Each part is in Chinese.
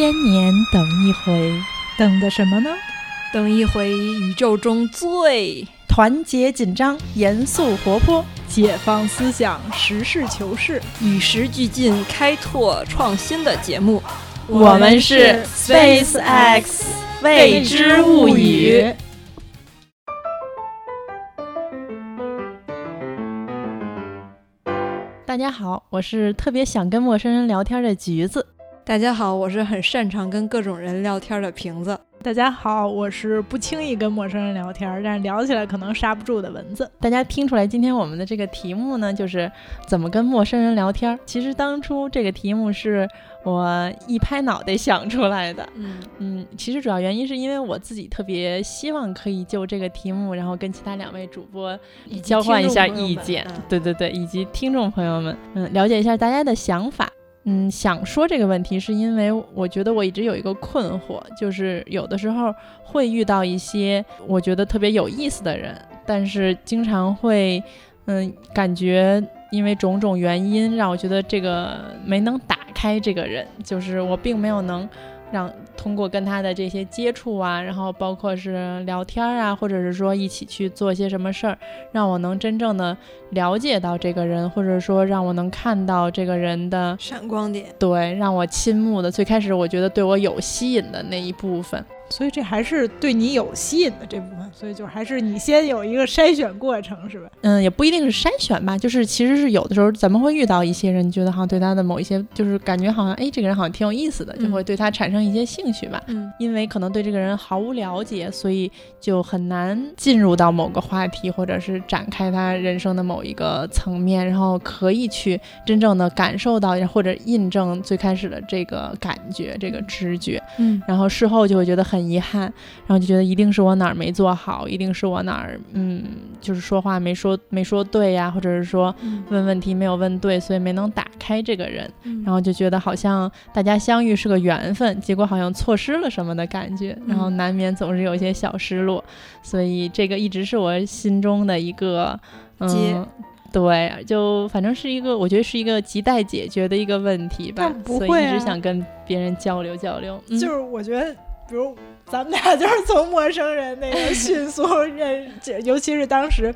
千年等一回，等的什么呢？等一回宇宙中最团结紧张、严肃活泼、解放思想、实事求是、与时俱进、开拓创新的节目。我们是 Space X 未知物语。大家好，我是特别想跟陌生人聊天的橘子。大家好，我是很擅长跟各种人聊天的瓶子。大家好，我是不轻易跟陌生人聊天，但是聊起来可能刹不住的蚊子。大家听出来，今天我们的这个题目呢，就是怎么跟陌生人聊天。其实当初这个题目是我一拍脑袋想出来的。嗯嗯，其实主要原因是因为我自己特别希望可以就这个题目，然后跟其他两位主播交换一下意见。对对对，以及听众朋友们，嗯，了解一下大家的想法。嗯，想说这个问题，是因为我觉得我一直有一个困惑，就是有的时候会遇到一些我觉得特别有意思的人，但是经常会，嗯，感觉因为种种原因，让我觉得这个没能打开这个人，就是我并没有能。让通过跟他的这些接触啊，然后包括是聊天啊，或者是说一起去做些什么事儿，让我能真正的了解到这个人，或者说让我能看到这个人的闪光点，对，让我倾慕的，最开始我觉得对我有吸引的那一部分。所以这还是对你有吸引的这部分，所以就还是你先有一个筛选过程，是吧？嗯，也不一定是筛选吧，就是其实是有的时候咱们会遇到一些人，觉得好像对他的某一些，就是感觉好像哎，这个人好像挺有意思的，就会对他产生一些兴趣吧。嗯，因为可能对这个人毫无了解，所以就很难进入到某个话题，或者是展开他人生的某一个层面，然后可以去真正的感受到或者印证最开始的这个感觉、这个直觉。嗯，然后事后就会觉得很。很遗憾，然后就觉得一定是我哪儿没做好，一定是我哪儿嗯，就是说话没说没说对呀，或者是说问问题没有问对，所以没能打开这个人，然后就觉得好像大家相遇是个缘分，结果好像错失了什么的感觉，然后难免总是有些小失落，所以这个一直是我心中的一个嗯，对，就反正是一个我觉得是一个亟待解决的一个问题吧，所以一直想跟别人交流交流，就是我觉得。比如咱们俩就是从陌生人那个迅速认，尤其是当时，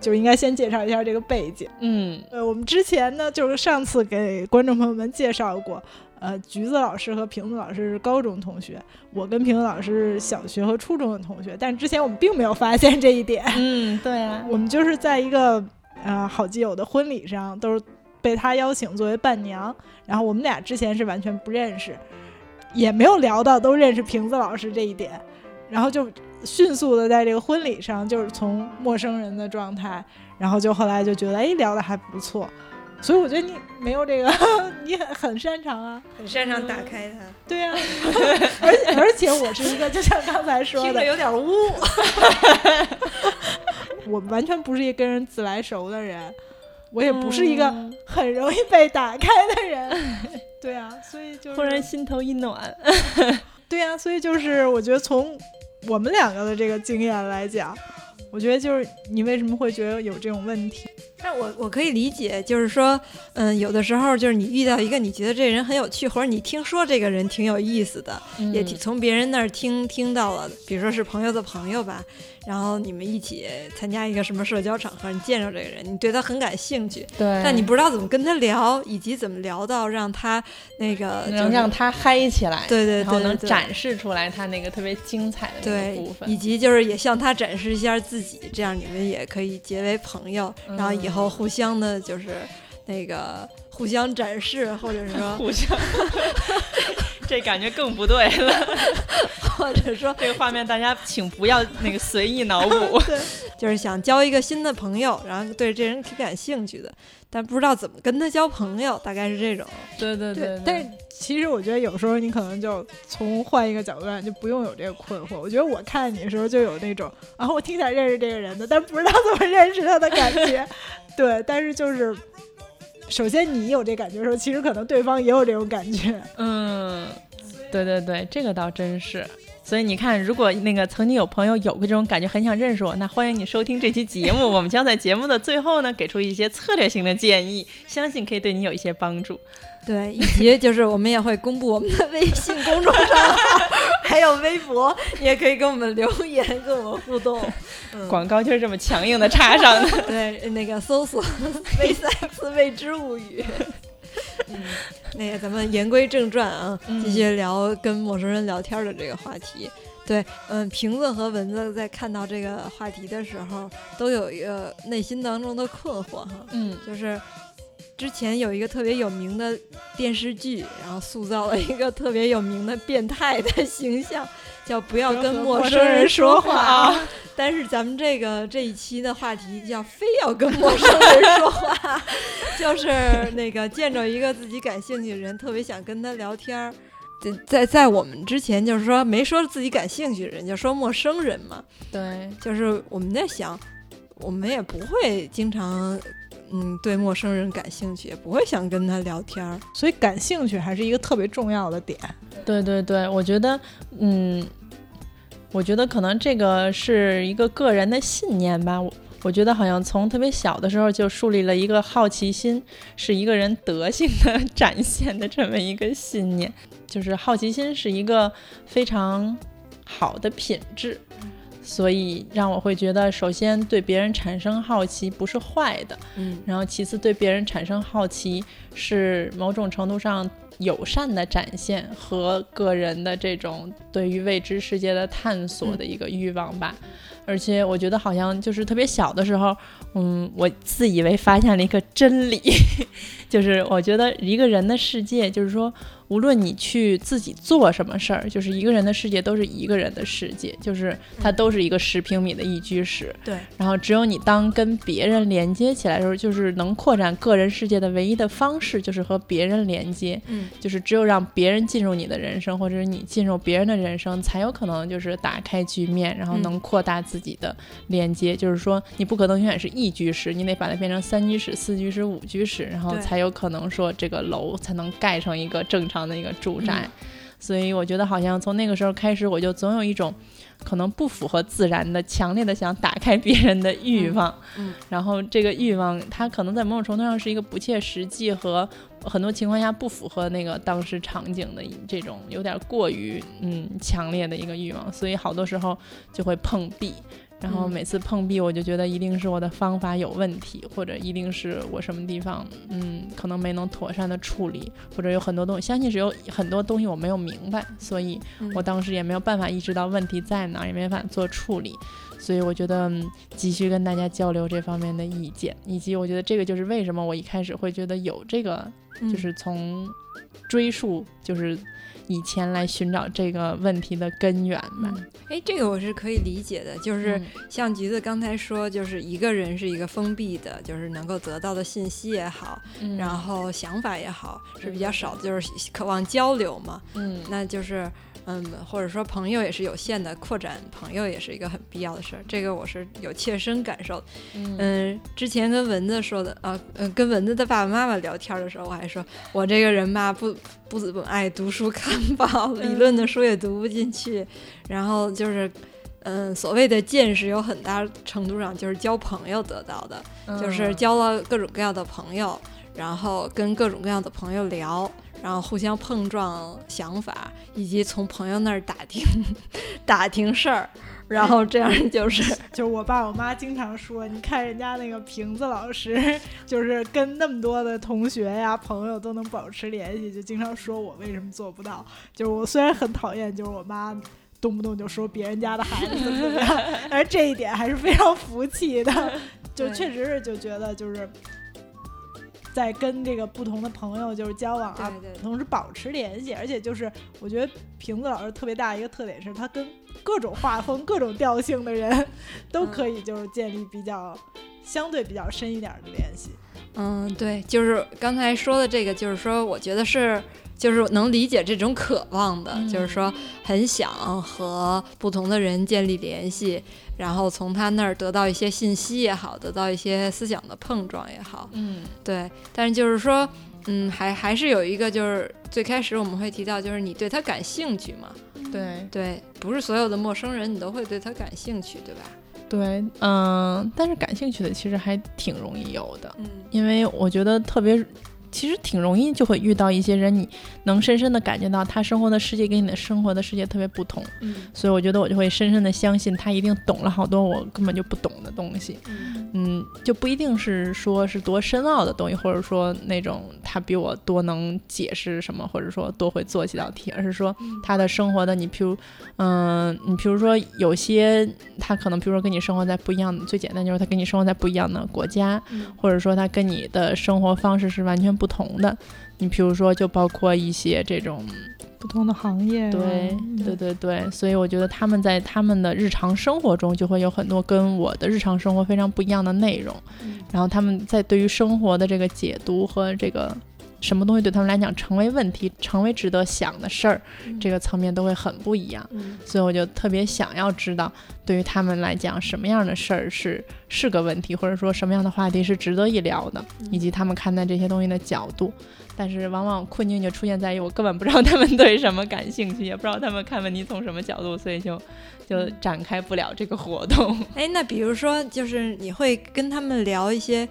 就应该先介绍一下这个背景。嗯，呃，我们之前呢，就是上次给观众朋友们介绍过，呃，橘子老师和瓶子老师是高中同学，我跟瓶子老师是小学和初中的同学，但之前我们并没有发现这一点。嗯，对啊，我们就是在一个呃好基友的婚礼上，都是被他邀请作为伴娘，然后我们俩之前是完全不认识。也没有聊到都认识瓶子老师这一点，然后就迅速的在这个婚礼上，就是从陌生人的状态，然后就后来就觉得哎聊的还不错，所以我觉得你没有这个，你很很擅长啊，很擅长打开它。对呀，而且 而且我是一个就像刚才说的，有点污，我完全不是一个跟人自来熟的人，我也不是一个很容易被打开的人。对啊，所以就忽然心头一暖。对呀，所以就是我觉得从我们两个的这个经验来讲，我觉得就是你为什么会觉得有这种问题？但我我可以理解，就是说，嗯，有的时候就是你遇到一个你觉得这人很有趣，或者你听说这个人挺有意思的，也从别人那儿听听到了，比如说是朋友的朋友吧。然后你们一起参加一个什么社交场合，你见着这个人，你对他很感兴趣，对，但你不知道怎么跟他聊，以及怎么聊到让他那个能让他嗨起来，对对对，然后能展示出来他那个特别精彩的那个部分，以及就是也向他展示一下自己，这样你们也可以结为朋友，然后以后互相的就是那个互相展示，或者是说 互相。这感觉更不对了，或者说这个画面，大家请不要那个随意脑补。对，就是想交一个新的朋友，然后对这人挺感兴趣的，但不知道怎么跟他交朋友，大概是这种。对对对。但其实我觉得有时候你可能就从换一个角度来，就不用有这个困惑。我觉得我看你的时候就有那种，然后我挺想认识这个人的，但不知道怎么认识他的感觉。对，但是就是。首先，你有这感觉的时候，其实可能对方也有这种感觉。嗯，对对对，这个倒真是。所以你看，如果那个曾经有朋友有过这种感觉，很想认识我，那欢迎你收听这期节目。我们将在节目的最后呢，给出一些策略性的建议，相信可以对你有一些帮助。对，以及就是我们也会公布我们的微信公众账号，还有微博，你也可以跟我们留言，跟我们互动。广告就是这么强硬的插上的。对，那个搜索 “微赛斯未知物语”。嗯，那个咱们言归正传啊，继续聊跟陌生人聊天的这个话题。对，嗯，瓶子和蚊子在看到这个话题的时候，都有一个内心当中的困惑哈。嗯，就是。之前有一个特别有名的电视剧，然后塑造了一个特别有名的变态的形象，叫不要跟陌生人说话。但是咱们这个这一期的话题叫非要跟陌生人说话，就是那个见着一个自己感兴趣的人，特别想跟他聊天儿。在在我们之前，就是说没说自己感兴趣的人，就说陌生人嘛。对，就是我们在想，我们也不会经常。嗯，对陌生人感兴趣，也不会想跟他聊天儿，所以感兴趣还是一个特别重要的点。对对对，我觉得，嗯，我觉得可能这个是一个个人的信念吧。我我觉得好像从特别小的时候就树立了一个好奇心是一个人德性的 展现的这么一个信念，就是好奇心是一个非常好的品质。所以让我会觉得，首先对别人产生好奇不是坏的，嗯，然后其次对别人产生好奇是某种程度上友善的展现和个人的这种对于未知世界的探索的一个欲望吧。而且我觉得好像就是特别小的时候，嗯，我自以为发现了一个真理，就是我觉得一个人的世界，就是说。无论你去自己做什么事儿，就是一个人的世界都是一个人的世界，就是它都是一个十平米的一居室。对。然后只有你当跟别人连接起来的时候，就是能扩展个人世界的唯一的方式，就是和别人连接。嗯。就是只有让别人进入你的人生，或者是你进入别人的人生，才有可能就是打开局面，然后能扩大自己的连接。就是说，你不可能永远是一居室，你得把它变成三居室、四居室、五居室，然后才有可能说这个楼才能盖成一个正常。的一个住宅，所以我觉得好像从那个时候开始，我就总有一种可能不符合自然的、强烈的想打开别人的欲望。嗯，然后这个欲望，它可能在某种程度上是一个不切实际和很多情况下不符合那个当时场景的这种有点过于嗯强烈的一个欲望，所以好多时候就会碰壁。然后每次碰壁，我就觉得一定是我的方法有问题，或者一定是我什么地方，嗯，可能没能妥善的处理，或者有很多东西，相信是有很多东西我没有明白，所以我当时也没有办法意识到问题在哪，也没法做处理，所以我觉得急需跟大家交流这方面的意见，以及我觉得这个就是为什么我一开始会觉得有这个，就是从追溯，就是。以前来寻找这个问题的根源吧。哎，这个我是可以理解的，就是像橘子刚才说，就是一个人是一个封闭的，就是能够得到的信息也好，然后想法也好是比较少的，就是渴望交流嘛。嗯，那就是。嗯，或者说朋友也是有限的，扩展朋友也是一个很必要的事儿。这个我是有切身感受。嗯，之前跟蚊子说的，呃，嗯，跟蚊子的爸爸妈妈聊天的时候，我还说我这个人吧，不不怎么爱读书看报，理论的书也读不进去。然后就是，嗯，所谓的见识有很大程度上就是交朋友得到的，就是交了各种各样的朋友，然后跟各种各样的朋友聊。然后互相碰撞想法，以及从朋友那儿打听 打听事儿，然后这样就是 就是我爸我妈经常说，你看人家那个瓶子老师，就是跟那么多的同学呀朋友都能保持联系，就经常说我为什么做不到。就是我虽然很讨厌，就是我妈动不动就说别人家的孩子怎么样，但是这一点还是非常服气的，就确实是就觉得就是。在跟这个不同的朋友就是交往啊，同时保持联系，而且就是我觉得瓶子老师特别大一个特点是他跟各种画风、各种调性的人 都可以就是建立比较相对比较深一点的联系。嗯，对，就是刚才说的这个，就是说我觉得是。就是能理解这种渴望的，就是说很想和不同的人建立联系，然后从他那儿得到一些信息也好，得到一些思想的碰撞也好。嗯，对。但是就是说，嗯，还还是有一个，就是最开始我们会提到，就是你对他感兴趣嘛？对对，不是所有的陌生人你都会对他感兴趣，对吧？对，嗯，但是感兴趣的其实还挺容易有的，嗯，因为我觉得特别。其实挺容易就会遇到一些人，你能深深的感觉到他生活的世界跟你的生活的世界特别不同，嗯，所以我觉得我就会深深的相信他一定懂了好多我根本就不懂的东西，嗯，就不一定是说是多深奥的东西，或者说那种他比我多能解释什么，或者说多会做几道题，而是说他的生活的你，譬如，嗯，你譬如说有些他可能比如说跟你生活在不一样的，最简单就是他跟你生活在不一样的国家，或者说他跟你的生活方式是完全。不同的，你比如说，就包括一些这种不同的行业，对对。对对，所以我觉得他们在他们的日常生活中就会有很多跟我的日常生活非常不一样的内容，然后他们在对于生活的这个解读和这个。什么东西对他们来讲成为问题、成为值得想的事儿，这个层面都会很不一样。所以我就特别想要知道，对于他们来讲，什么样的事儿是是个问题，或者说什么样的话题是值得一聊的，以及他们看待这些东西的角度。但是往往困境就出现在于，我根本不知道他们对什么感兴趣，也不知道他们看问题从什么角度，所以就就展开不了这个活动。哎，那比如说，就是你会跟他们聊一些。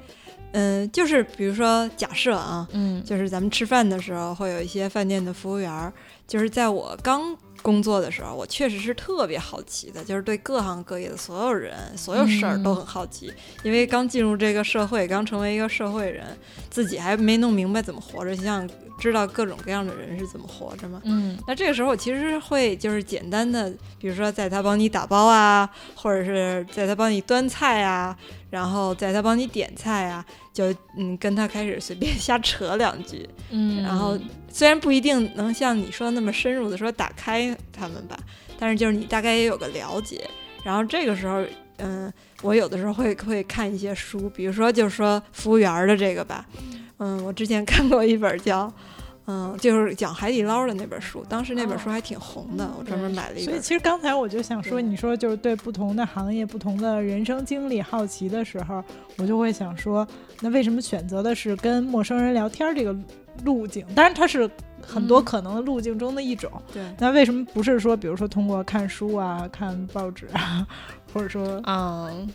嗯，就是比如说，假设啊，嗯，就是咱们吃饭的时候，会有一些饭店的服务员，就是在我刚工作的时候，我确实是特别好奇的，就是对各行各业的所有人、所有事儿都很好奇，因为刚进入这个社会，刚成为一个社会人，自己还没弄明白怎么活着，想知道各种各样的人是怎么活着嘛。嗯，那这个时候我其实会就是简单的，比如说在他帮你打包啊，或者是在他帮你端菜啊，然后在他帮你点菜啊。就嗯，跟他开始随便瞎扯两句，嗯，然后虽然不一定能像你说的那么深入的说打开他们吧，但是就是你大概也有个了解。然后这个时候，嗯，我有的时候会会看一些书，比如说就是说服务员的这个吧，嗯，我之前看过一本叫。嗯，就是讲海底捞的那本书，当时那本书还挺红的，我专门买了一本。所以其实刚才我就想说，你说就是对不同的行业、不同的人生经历好奇的时候，我就会想说，那为什么选择的是跟陌生人聊天这个路径？当然，它是很多可能的路径中的一种。对。那为什么不是说，比如说通过看书啊、看报纸啊，或者说……嗯，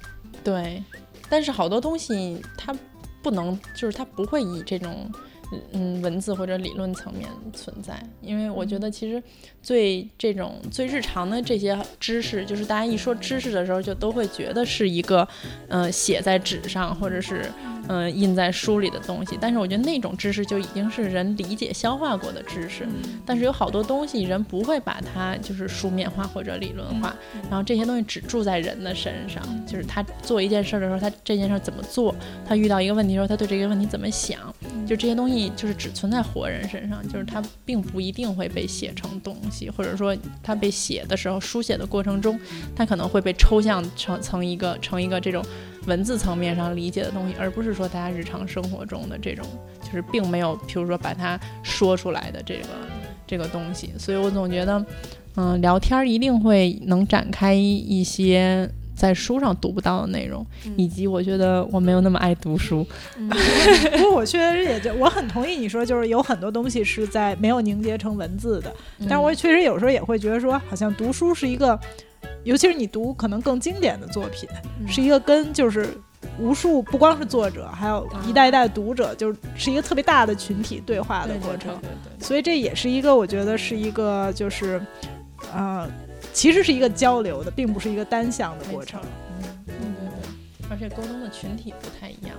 对。但是好多东西它不能，就是它不会以这种。嗯，文字或者理论层面存在，因为我觉得其实最这种最日常的这些知识，就是大家一说知识的时候，就都会觉得是一个，嗯，写在纸上或者是。嗯，印在书里的东西，但是我觉得那种知识就已经是人理解消化过的知识。但是有好多东西人不会把它就是书面化或者理论化，然后这些东西只住在人的身上，就是他做一件事的时候，他这件事怎么做，他遇到一个问题的时候，他对这个问题怎么想，就这些东西就是只存在活人身上，就是他并不一定会被写成东西，或者说他被写的时候，书写的过程中，他可能会被抽象成成一个成一个这种。文字层面上理解的东西，而不是说大家日常生活中的这种，就是并没有，譬如说把它说出来的这个这个东西。所以我总觉得，嗯，聊天一定会能展开一些在书上读不到的内容，以及我觉得我没有那么爱读书。不过我确实也就我很同意你说，就是有很多东西是在没有凝结成文字的。但我确实有时候也会觉得说，好像读书是一个。尤其是你读可能更经典的作品，是一个跟就是无数不光是作者，还有一代一代读者，就是是一个特别大的群体对话的过程。所以这也是一个我觉得是一个就是，呃，其实是一个交流的，并不是一个单向的过程。嗯，对对对，而且沟通的群体不太一样。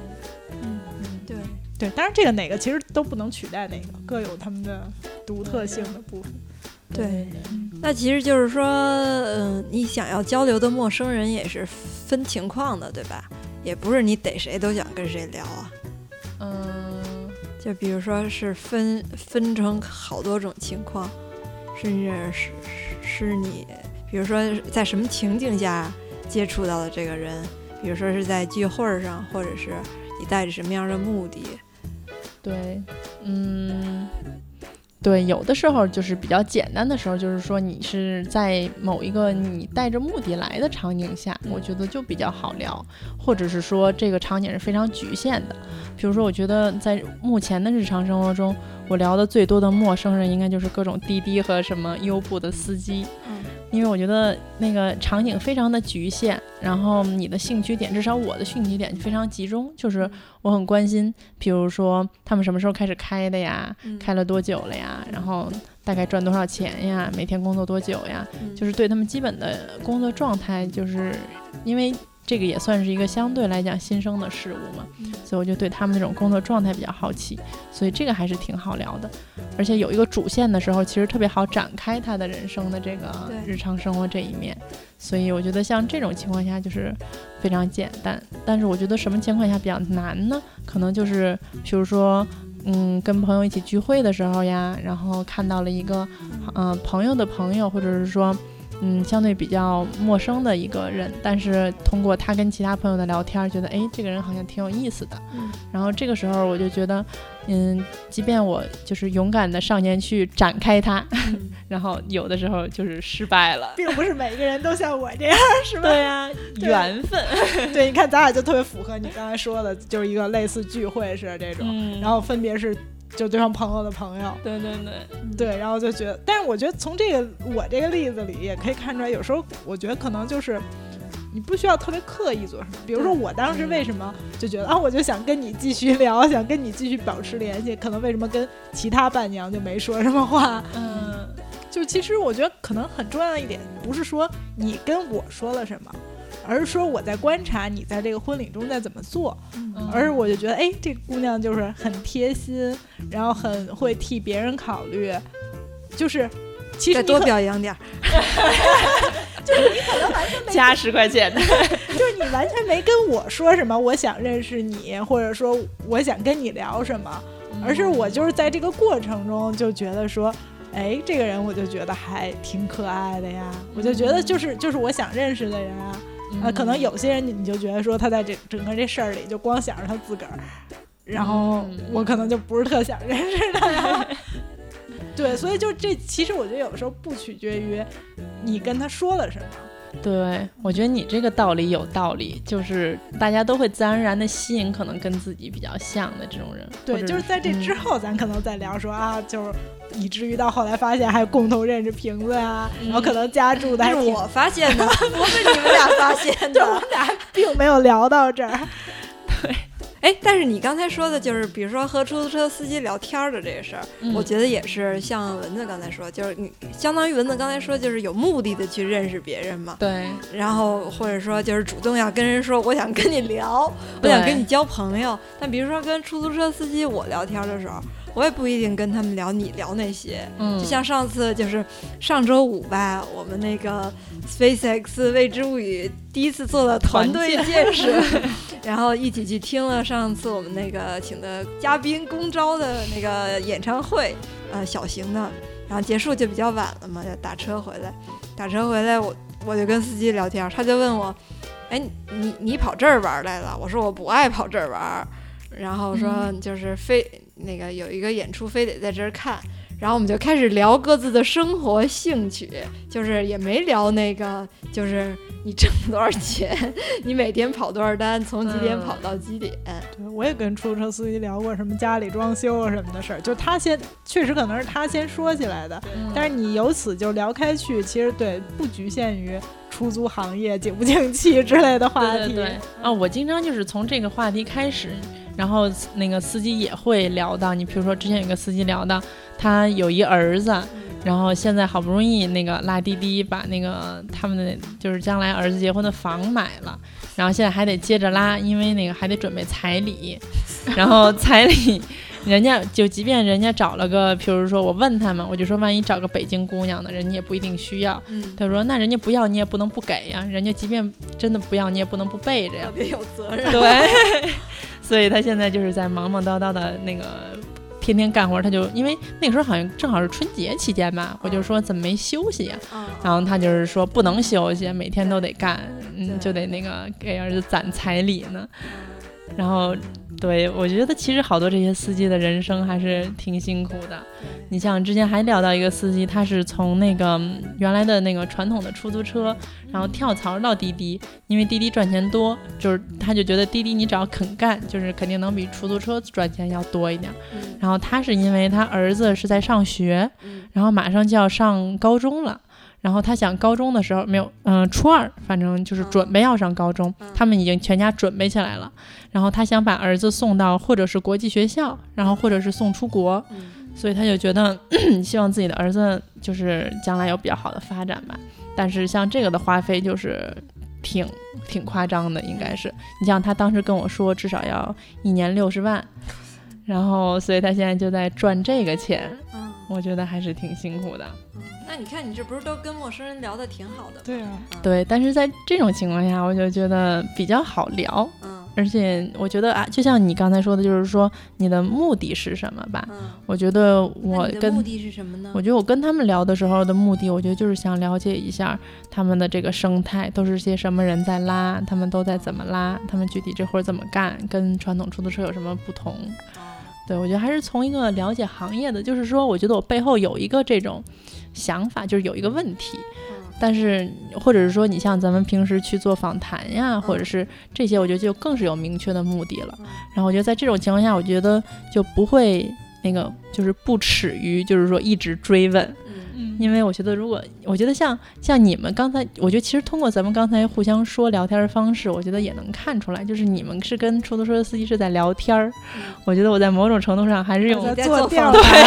嗯嗯，对对，当然这个哪个其实都不能取代哪个，各有他们的独特性的部分。对，那其实就是说，嗯，你想要交流的陌生人也是分情况的，对吧？也不是你逮谁都想跟谁聊啊。嗯，就比如说是分分成好多种情况，甚至是是你，比如说在什么情境下接触到的这个人，比如说是在聚会上，或者是你带着什么样的目的。对，嗯。对，有的时候就是比较简单的时候，就是说你是在某一个你带着目的来的场景下，我觉得就比较好聊，或者是说这个场景是非常局限的。比如说，我觉得在目前的日常生活中，我聊的最多的陌生人应该就是各种滴滴和什么优步的司机。因为我觉得那个场景非常的局限，然后你的兴趣点，至少我的兴趣点非常集中，就是我很关心，比如说他们什么时候开始开的呀，开了多久了呀，然后大概赚多少钱呀，每天工作多久呀，就是对他们基本的工作状态，就是因为。这个也算是一个相对来讲新生的事物嘛，所以我就对他们那种工作状态比较好奇，所以这个还是挺好聊的，而且有一个主线的时候，其实特别好展开他的人生的这个日常生活这一面，所以我觉得像这种情况下就是非常简单，但是我觉得什么情况下比较难呢？可能就是比如说，嗯，跟朋友一起聚会的时候呀，然后看到了一个，嗯，朋友的朋友，或者是说。嗯，相对比较陌生的一个人，但是通过他跟其他朋友的聊天，觉得哎，这个人好像挺有意思的。嗯，然后这个时候我就觉得，嗯，即便我就是勇敢的上前去展开他，然后有的时候就是失败了，并不是每一个人都像我这样，是 吧？对呀，缘分。对，你看咱俩就特别符合你刚才说的，就是一个类似聚会似的这种，然后分别是。就对方朋友的朋友，对对对对，然后就觉得，但是我觉得从这个我这个例子里也可以看出来，有时候我觉得可能就是你不需要特别刻意做什么。比如说我当时为什么就觉得啊，我就想跟你继续聊，想跟你继续保持联系，可能为什么跟其他伴娘就没说什么话？嗯，就其实我觉得可能很重要一点，不是说你跟我说了什么。而是说我在观察你在这个婚礼中在怎么做，而是我就觉得，哎，这姑娘就是很贴心，然后很会替别人考虑，就是其实多表扬点儿，就是你可能完全没 加十块钱的，就是你完全没跟我说什么，我想认识你，或者说我想跟你聊什么，而是我就是在这个过程中就觉得说，哎，这个人我就觉得还挺可爱的呀，我就觉得就是就是我想认识的人啊。呃，可能有些人你你就觉得说他在这整个这事儿里就光想着他自个儿，然后我可能就不是特想认识他。对，所以就这其实我觉得有的时候不取决于你跟他说了什么。对，我觉得你这个道理有道理，就是大家都会自然而然的吸引可能跟自己比较像的这种人。对，就是在这之后，咱可能再聊说啊，就是。以至于到后来发现还共同认识瓶子啊，然后可能家住的还是我发现的，不是你们俩发现的，就我们俩并没有聊到这儿。对，哎，但是你刚才说的就是，比如说和出租车司机聊天的这个事儿，我觉得也是像蚊子刚才说，就是你相当于蚊子刚才说，就是有目的的去认识别人嘛。对。然后或者说就是主动要跟人说，我想跟你聊，我想跟你交朋友。但比如说跟出租车司机我聊天的时候。我也不一定跟他们聊你聊那些，就像上次就是上周五吧，我们那个 SpaceX 未知物语第一次做了团队建设，然后一起去听了上次我们那个请的嘉宾公招的那个演唱会，呃，小型的，然后结束就比较晚了嘛，就打车回来，打车回来我我就跟司机聊天，他就问我，哎，你你跑这儿玩来了？我说我不爱跑这儿玩。然后说就是非那个有一个演出非得在这儿看，然后我们就开始聊各自的生活兴趣，就是也没聊那个就是你挣多少钱，你每天跑多少单，从几点跑到几点。对，我也跟出租车司机聊过什么家里装修啊什么的事儿，就他先确实可能是他先说起来的，但是你由此就聊开去，其实对不局限于出租行业景不景气之类的话题。对啊，我经常就是从这个话题开始。然后那个司机也会聊到你，比如说之前有个司机聊到他有一儿子，然后现在好不容易那个拉滴滴把那个他们的就是将来儿子结婚的房买了，然后现在还得接着拉，因为那个还得准备彩礼，然后彩礼人家就即便人家找了个，比如说我问他们，我就说万一找个北京姑娘呢，人家也不一定需要。他说那人家不要你也不能不给呀，人家即便真的不要你也不能不备着呀，特别有责任。对。所以他现在就是在忙忙叨叨的那个天天干活，他就因为那个时候好像正好是春节期间吧，我就说怎么没休息呀？然后他就是说不能休息，每天都得干，嗯，就得那个给儿子攒彩礼呢。然后。对，我觉得其实好多这些司机的人生还是挺辛苦的。你像之前还聊到一个司机，他是从那个原来的那个传统的出租车，然后跳槽到滴滴，因为滴滴赚钱多，就是他就觉得滴滴你只要肯干，就是肯定能比出租车赚钱要多一点。然后他是因为他儿子是在上学，然后马上就要上高中了。然后他想高中的时候没有，嗯，初二，反正就是准备要上高中，他们已经全家准备起来了。然后他想把儿子送到或者是国际学校，然后或者是送出国，所以他就觉得 希望自己的儿子就是将来有比较好的发展吧。但是像这个的花费就是挺挺夸张的，应该是。你像他当时跟我说至少要一年六十万，然后所以他现在就在赚这个钱。我觉得还是挺辛苦的。那你看，你这不是都跟陌生人聊的挺好的？对啊，对。但是在这种情况下，我就觉得比较好聊。嗯。而且我觉得啊，就像你刚才说的，就是说你的目的是什么吧？嗯。我觉得我跟目的是什么呢？我觉得我跟他们聊的时候的目的，我觉得就是想了解一下他们的这个生态，都是些什么人在拉，他们都在怎么拉，他们具体这活怎么干，跟传统出租车有什么不同？对，我觉得还是从一个了解行业的，就是说，我觉得我背后有一个这种想法，就是有一个问题，但是或者是说，你像咱们平时去做访谈呀，或者是这些，我觉得就更是有明确的目的了。然后我觉得在这种情况下，我觉得就不会那个，就是不耻于，就是说一直追问。因为我觉得，如果我觉得像像你们刚才，我觉得其实通过咱们刚才互相说聊天的方式，我觉得也能看出来，就是你们是跟出租车司机是在聊天儿。我觉得我在某种程度上还是用做调查，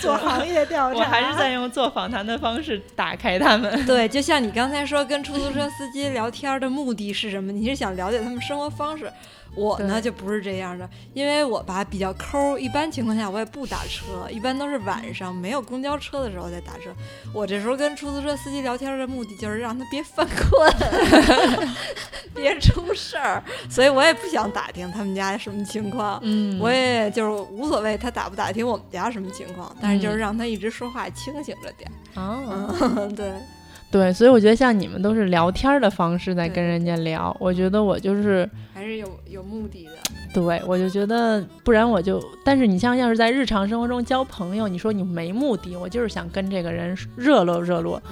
做行业调查，我还是在用做访谈的方式打开他们。对，就像你刚才说，跟出租车司机聊天的目的是什么？你是想了解他们生活方式。我呢就不是这样的，因为我吧比较抠，一般情况下我也不打车，一般都是晚上没有公交车的时候再打车。我这时候跟出租车司机聊天的目的就是让他别犯困，别出事儿，所以我也不想打听他们家什么情况，嗯，我也就是无所谓他打不打听我们家什么情况，但是就是让他一直说话清醒着点。哦，对。对，所以我觉得像你们都是聊天的方式在跟人家聊，我觉得我就是还是有有目的的。对，我就觉得不然我就，但是你像要是在日常生活中交朋友，你说你没目的，我就是想跟这个人热络热络，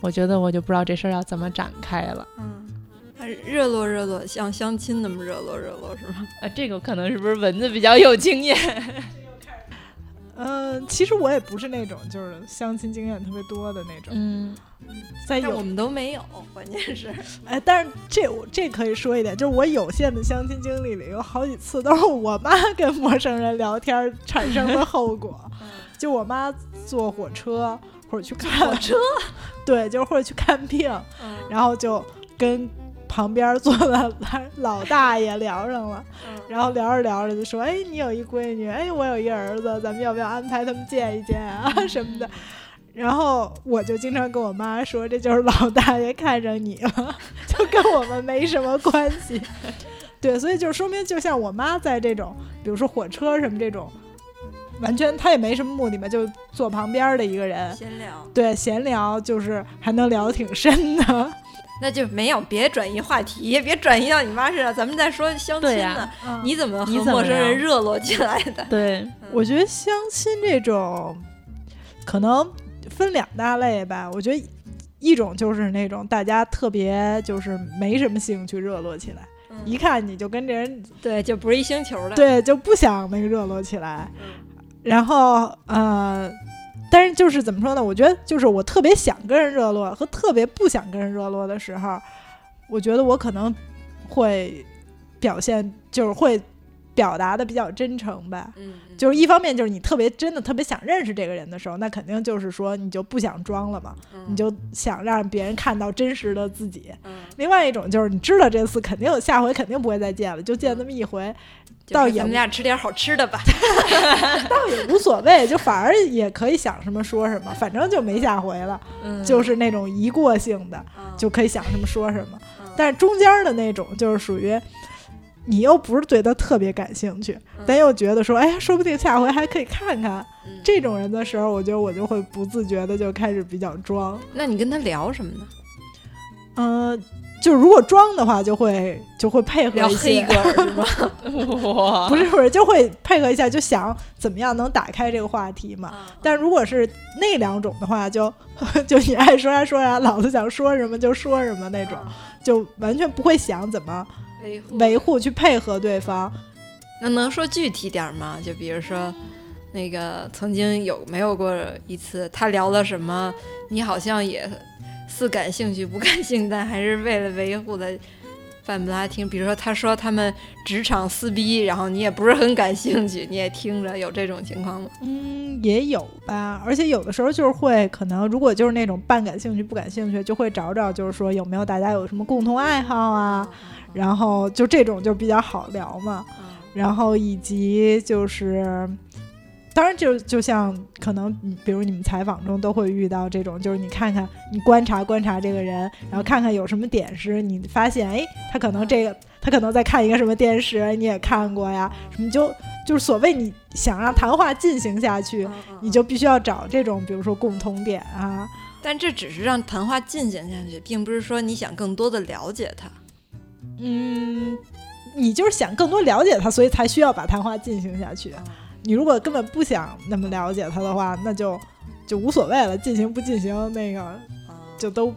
我觉得我就不知道这事儿要怎么展开了。嗯，热络热络，像相亲那么热络热络是吗？啊，这个可能是不是蚊子比较有经验？嗯，其实我也不是那种就是相亲经验特别多的那种。嗯。在有我们都没有，关键是，哎，但是这我这可以说一点，就是我有限的相亲经历里，有好几次都是我妈跟陌生人聊天产生的后果。就我妈坐火车或者去看火车，对，就是或者去看病，然后就跟旁边坐的老大爷聊上了，然后聊着聊着就说：“哎，你有一闺女，哎，我有一儿子，咱们要不要安排他们见一见啊 什么的？”然后我就经常跟我妈说，这就是老大爷看上你了，就跟我们没什么关系。对，所以就说明，就像我妈在这种，比如说火车什么这种，完全她也没什么目的嘛，就坐旁边的一个人闲聊。对，闲聊就是还能聊挺深的。那就没有，别转移话题，也别转移到你妈身上，咱们再说相亲呢。你怎么和陌生人热络起来的？对，我觉得相亲这种可能。分两大类吧，我觉得一种就是那种大家特别就是没什么兴趣热络起来，一看你就跟这人对就不是一星球的，对就不想那个热络起来。然后呃，但是就是怎么说呢？我觉得就是我特别想跟人热络和特别不想跟人热络的时候，我觉得我可能会表现就是会。表达的比较真诚吧，嗯，就是一方面就是你特别真的特别想认识这个人的时候，那肯定就是说你就不想装了嘛，你就想让别人看到真实的自己。嗯，另外一种就是你知道这次肯定下回肯定不会再见了，就见那么一回，倒也咱们俩吃点好吃的吧，倒也无所谓，就反而也可以想什么说什么，反正就没下回了，就是那种一过性的就可以想什么说什么，但是中间的那种就是属于。你又不是对他特别感兴趣，但又觉得说，哎呀，说不定下回还可以看看这种人的时候，我觉得我就会不自觉的就开始比较装。那你跟他聊什么呢？嗯。就是如果装的话，就会就会配合一些，是吗？哇，不是不是，就会配合一下，就想怎么样能打开这个话题嘛。但如果是那两种的话，就 就你爱说啥说啥，老子想说什么就说什么那种，就完全不会想怎么维护去配合对方。那能说具体点吗？就比如说那个曾经有没有过一次，他聊了什么，你好像也。似感兴趣不感兴趣，但还是为了维护的范不拉听。比如说，他说他们职场撕逼，然后你也不是很感兴趣，你也听着，有这种情况吗？嗯，也有吧。而且有的时候就是会，可能如果就是那种半感兴趣不感兴趣，就会找找，就是说有没有大家有什么共同爱好啊，然后就这种就比较好聊嘛。然后以及就是。当然，就就像可能，比如你们采访中都会遇到这种，就是你看看，你观察观察这个人，然后看看有什么点是你发现，哎，他可能这个，他可能在看一个什么电视，你也看过呀，什么就就是所谓你想让谈话进行下去，你就必须要找这种，比如说共同点啊。但这只是让谈话进行下去，并不是说你想更多的了解他。嗯，你就是想更多了解他，所以才需要把谈话进行下去。你如果根本不想那么了解他的话，那就就无所谓了，进行不进行那个就都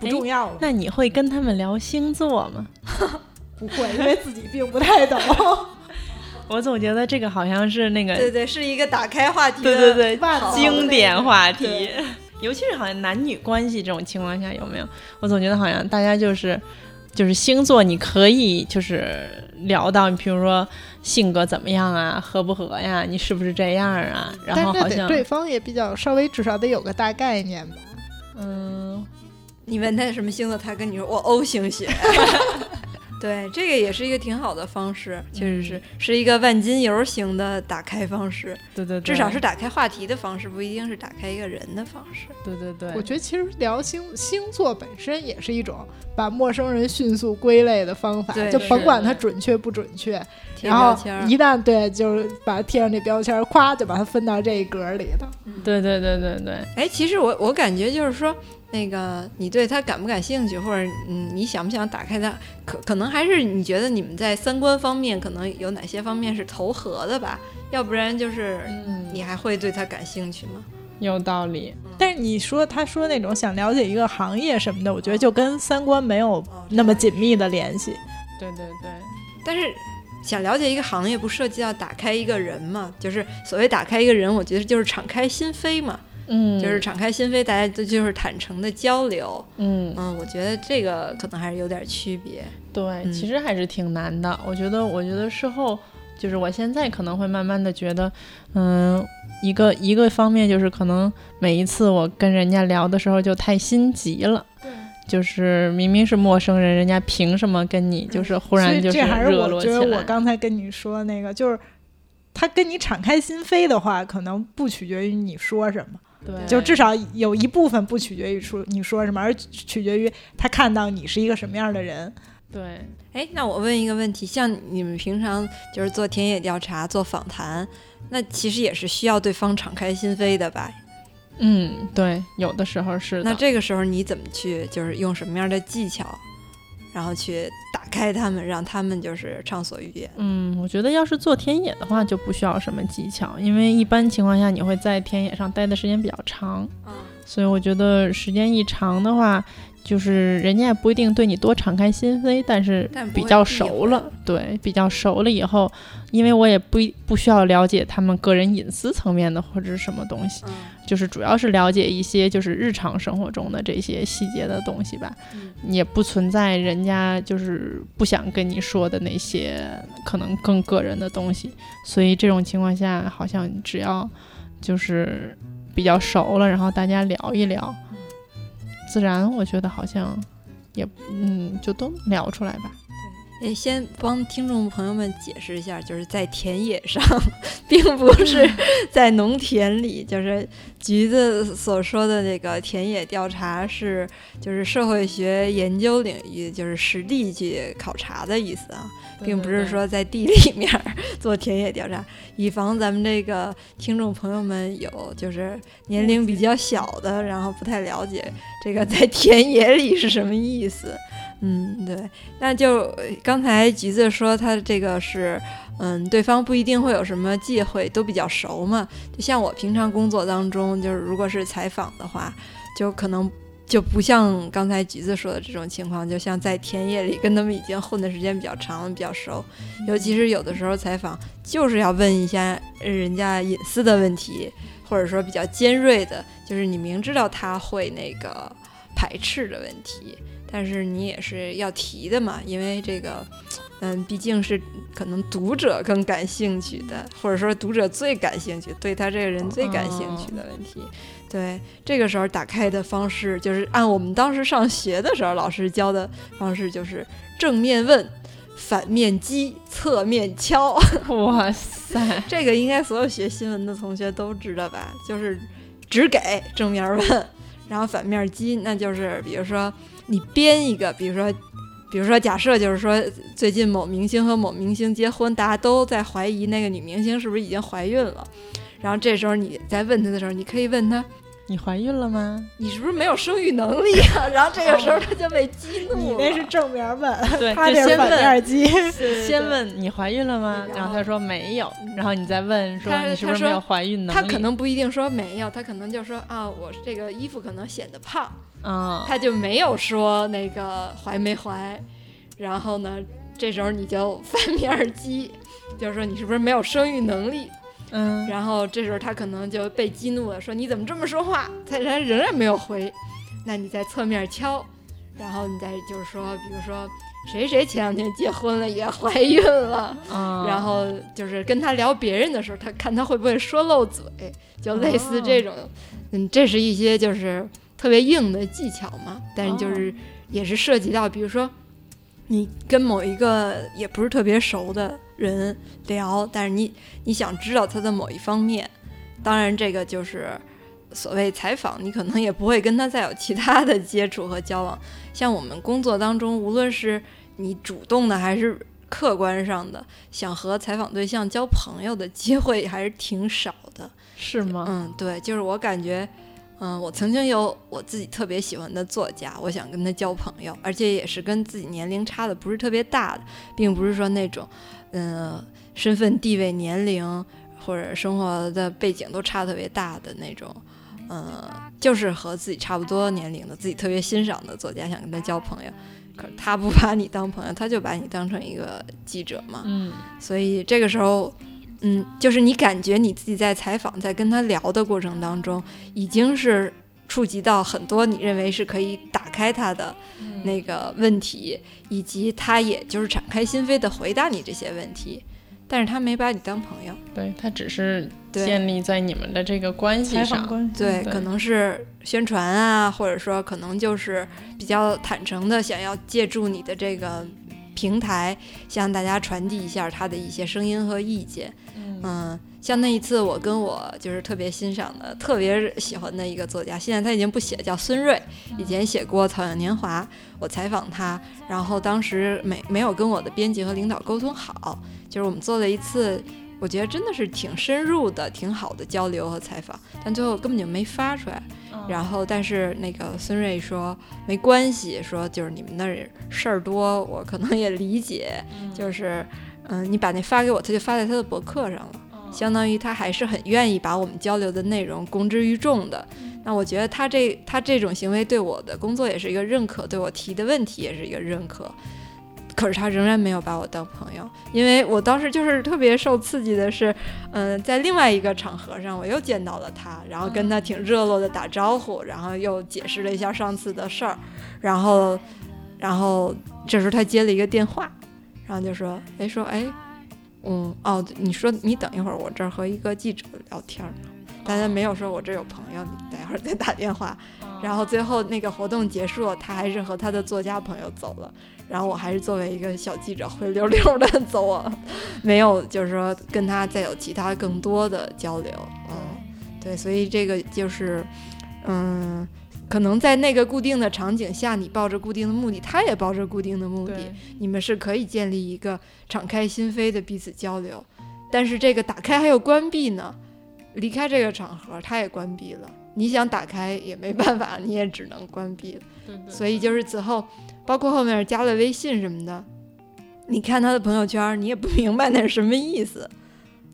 不重要了。那你会跟他们聊星座吗？不会，因为自己并不太懂。我总觉得这个好像是那个，对对，是一个打开话题，对对对，经典话题。尤其是好像男女关系这种情况下，有没有？我总觉得好像大家就是就是星座，你可以就是聊到，你比如说。性格怎么样啊？合不合呀？你是不是这样啊？然后好像对方也比较稍微，至少得有个大概念吧。嗯，你问他什么星座，他跟你说我 O 型血。对，这个也是一个挺好的方式，确实是是一个万金油型的打开方式。对对，至少是打开话题的方式，不一定是打开一个人的方式。对对对，我觉得其实聊星星座本身也是一种把陌生人迅速归类的方法，就甭管它准确不准确，然后一旦对，就是把它贴上这标签，咵就把它分到这一格里头。对对对对对，哎，其实我我感觉就是说。那个，你对他感不感兴趣，或者嗯，你想不想打开他？可可能还是你觉得你们在三观方面可能有哪些方面是投合的吧？要不然就是，你还会对他感兴趣吗？有道理。但是你说他说那种想了解一个行业什么的，我觉得就跟三观没有那么紧密的联系。对对对。但是想了解一个行业，不涉及到打开一个人嘛？就是所谓打开一个人，我觉得就是敞开心扉嘛。嗯，就是敞开心扉，大家都就是坦诚的交流。嗯嗯，我觉得这个可能还是有点区别。对，其实还是挺难的。我觉得，我觉得事后就是我现在可能会慢慢的觉得，嗯，一个一个方面就是可能每一次我跟人家聊的时候就太心急了。就是明明是陌生人，人家凭什么跟你就是忽然就是热络起来？我觉得我刚才跟你说那个，就是他跟你敞开心扉的话，可能不取决于你说什么。对，就至少有一部分不取决于说你说什么，而取决于他看到你是一个什么样的人。对，哎，那我问一个问题，像你们平常就是做田野调查、做访谈，那其实也是需要对方敞开心扉的吧？嗯，对，有的时候是。那这个时候你怎么去，就是用什么样的技巧？然后去打开他们，让他们就是畅所欲言。嗯，我觉得要是做田野的话，就不需要什么技巧，因为一般情况下你会在田野上待的时间比较长。所以我觉得时间一长的话，就是人家也不一定对你多敞开心扉，但是比较熟了，对，比较熟了以后，因为我也不不需要了解他们个人隐私层面的或者是什么东西。就是主要是了解一些就是日常生活中的这些细节的东西吧，也不存在人家就是不想跟你说的那些可能更个人的东西，所以这种情况下，好像只要就是比较熟了，然后大家聊一聊，自然我觉得好像也嗯就都聊出来吧。对，先帮听众朋友们解释一下，就是在田野上，并不是 在农田里。就是橘子所说的那个田野调查，是就是社会学研究领域，就是实地去考察的意思啊，并不是说在地里 面做田野调查。以防咱们这个听众朋友们有就是年龄比较小的，然后不太了解这个在田野里是什么意思。嗯，对，那就刚才橘子说他这个是，嗯，对方不一定会有什么忌讳，都比较熟嘛。就像我平常工作当中，就是如果是采访的话，就可能就不像刚才橘子说的这种情况，就像在田野里跟他们已经混的时间比较长，比较熟。尤其是有的时候采访就是要问一下人家隐私的问题，或者说比较尖锐的，就是你明知道他会那个排斥的问题。但是你也是要提的嘛，因为这个，嗯，毕竟是可能读者更感兴趣的，或者说读者最感兴趣，对他这个人最感兴趣的问题。对，这个时候打开的方式就是按我们当时上学的时候老师教的方式，就是正面问，反面击，侧面敲。哇塞，这个应该所有学新闻的同学都知道吧？就是只给正面问，然后反面击，那就是比如说。你编一个，比如说，比如说，假设就是说，最近某明星和某明星结婚，大家都在怀疑那个女明星是不是已经怀孕了。然后这时候你在问他的时候，你可以问他：“你怀孕了吗？你是不是没有生育能力啊？”然后这个时候他就被激怒。你那是正面问，对，他这是反面激。先问你怀孕了吗？然后他说没有。然后你再问说你是不是没有怀孕能力？他可能不一定说没有，他可能就说啊，我这个衣服可能显得胖。嗯，他就没有说那个怀没怀，然后呢，这时候你就 反面击，就是说你是不是没有生育能力？嗯，然后这时候他可能就被激怒了，说你怎么这么说话？他他仍然没有回，那你在侧面敲，然后你再就是说，比如说谁谁前两天结婚了也怀孕了，然后就是跟他聊别人的时候，他看他会不会说漏嘴，就类似这种，嗯，这是一些就是。特别硬的技巧嘛，但是就是也是涉及到，比如说你跟某一个也不是特别熟的人聊，但是你你想知道他的某一方面，当然这个就是所谓采访，你可能也不会跟他再有其他的接触和交往。像我们工作当中，无论是你主动的还是客观上的，想和采访对象交朋友的机会还是挺少的，是吗？嗯，对，就是我感觉。嗯，我曾经有我自己特别喜欢的作家，我想跟他交朋友，而且也是跟自己年龄差的不是特别大的，并不是说那种，嗯，身份地位、年龄或者生活的背景都差特别大的那种，嗯，就是和自己差不多年龄的、自己特别欣赏的作家，想跟他交朋友，可他不把你当朋友，他就把你当成一个记者嘛，嗯，所以这个时候。嗯，就是你感觉你自己在采访，在跟他聊的过程当中，已经是触及到很多你认为是可以打开他的那个问题，以及他也就是敞开心扉的回答你这些问题，但是他没把你当朋友，对他只是建立在你们的这个关系上，对，可能是宣传啊，或者说可能就是比较坦诚的想要借助你的这个平台向大家传递一下他的一些声音和意见。嗯，像那一次，我跟我就是特别欣赏的、特别喜欢的一个作家，现在他已经不写，叫孙瑞，以前写过《草样年华》。我采访他，然后当时没没有跟我的编辑和领导沟通好，就是我们做了一次，我觉得真的是挺深入的、挺好的交流和采访，但最后根本就没发出来。然后，但是那个孙瑞说没关系，说就是你们那儿事儿多，我可能也理解，就是。嗯，你把那发给我，他就发在他的博客上了，相当于他还是很愿意把我们交流的内容公之于众的。那我觉得他这他这种行为对我的工作也是一个认可，对我提的问题也是一个认可。可是他仍然没有把我当朋友，因为我当时就是特别受刺激的是，嗯，在另外一个场合上我又见到了他，然后跟他挺热络的打招呼，然后又解释了一下上次的事儿，然后，然后这时候他接了一个电话。然后就说，哎，说，哎，嗯，哦，你说你等一会儿，我这儿和一个记者聊天呢，大家没有说我这有朋友，你待会儿再打电话。然后最后那个活动结束了，他还是和他的作家朋友走了，然后我还是作为一个小记者灰溜溜的 走了，没有就是说跟他再有其他更多的交流。嗯，对，所以这个就是，嗯。可能在那个固定的场景下，你抱着固定的目的，他也抱着固定的目的，你们是可以建立一个敞开心扉的彼此交流。但是这个打开还有关闭呢，离开这个场合，他也关闭了。你想打开也没办法，你也只能关闭了。对对所以就是此后，包括后面加了微信什么的，你看他的朋友圈，你也不明白那是什么意思。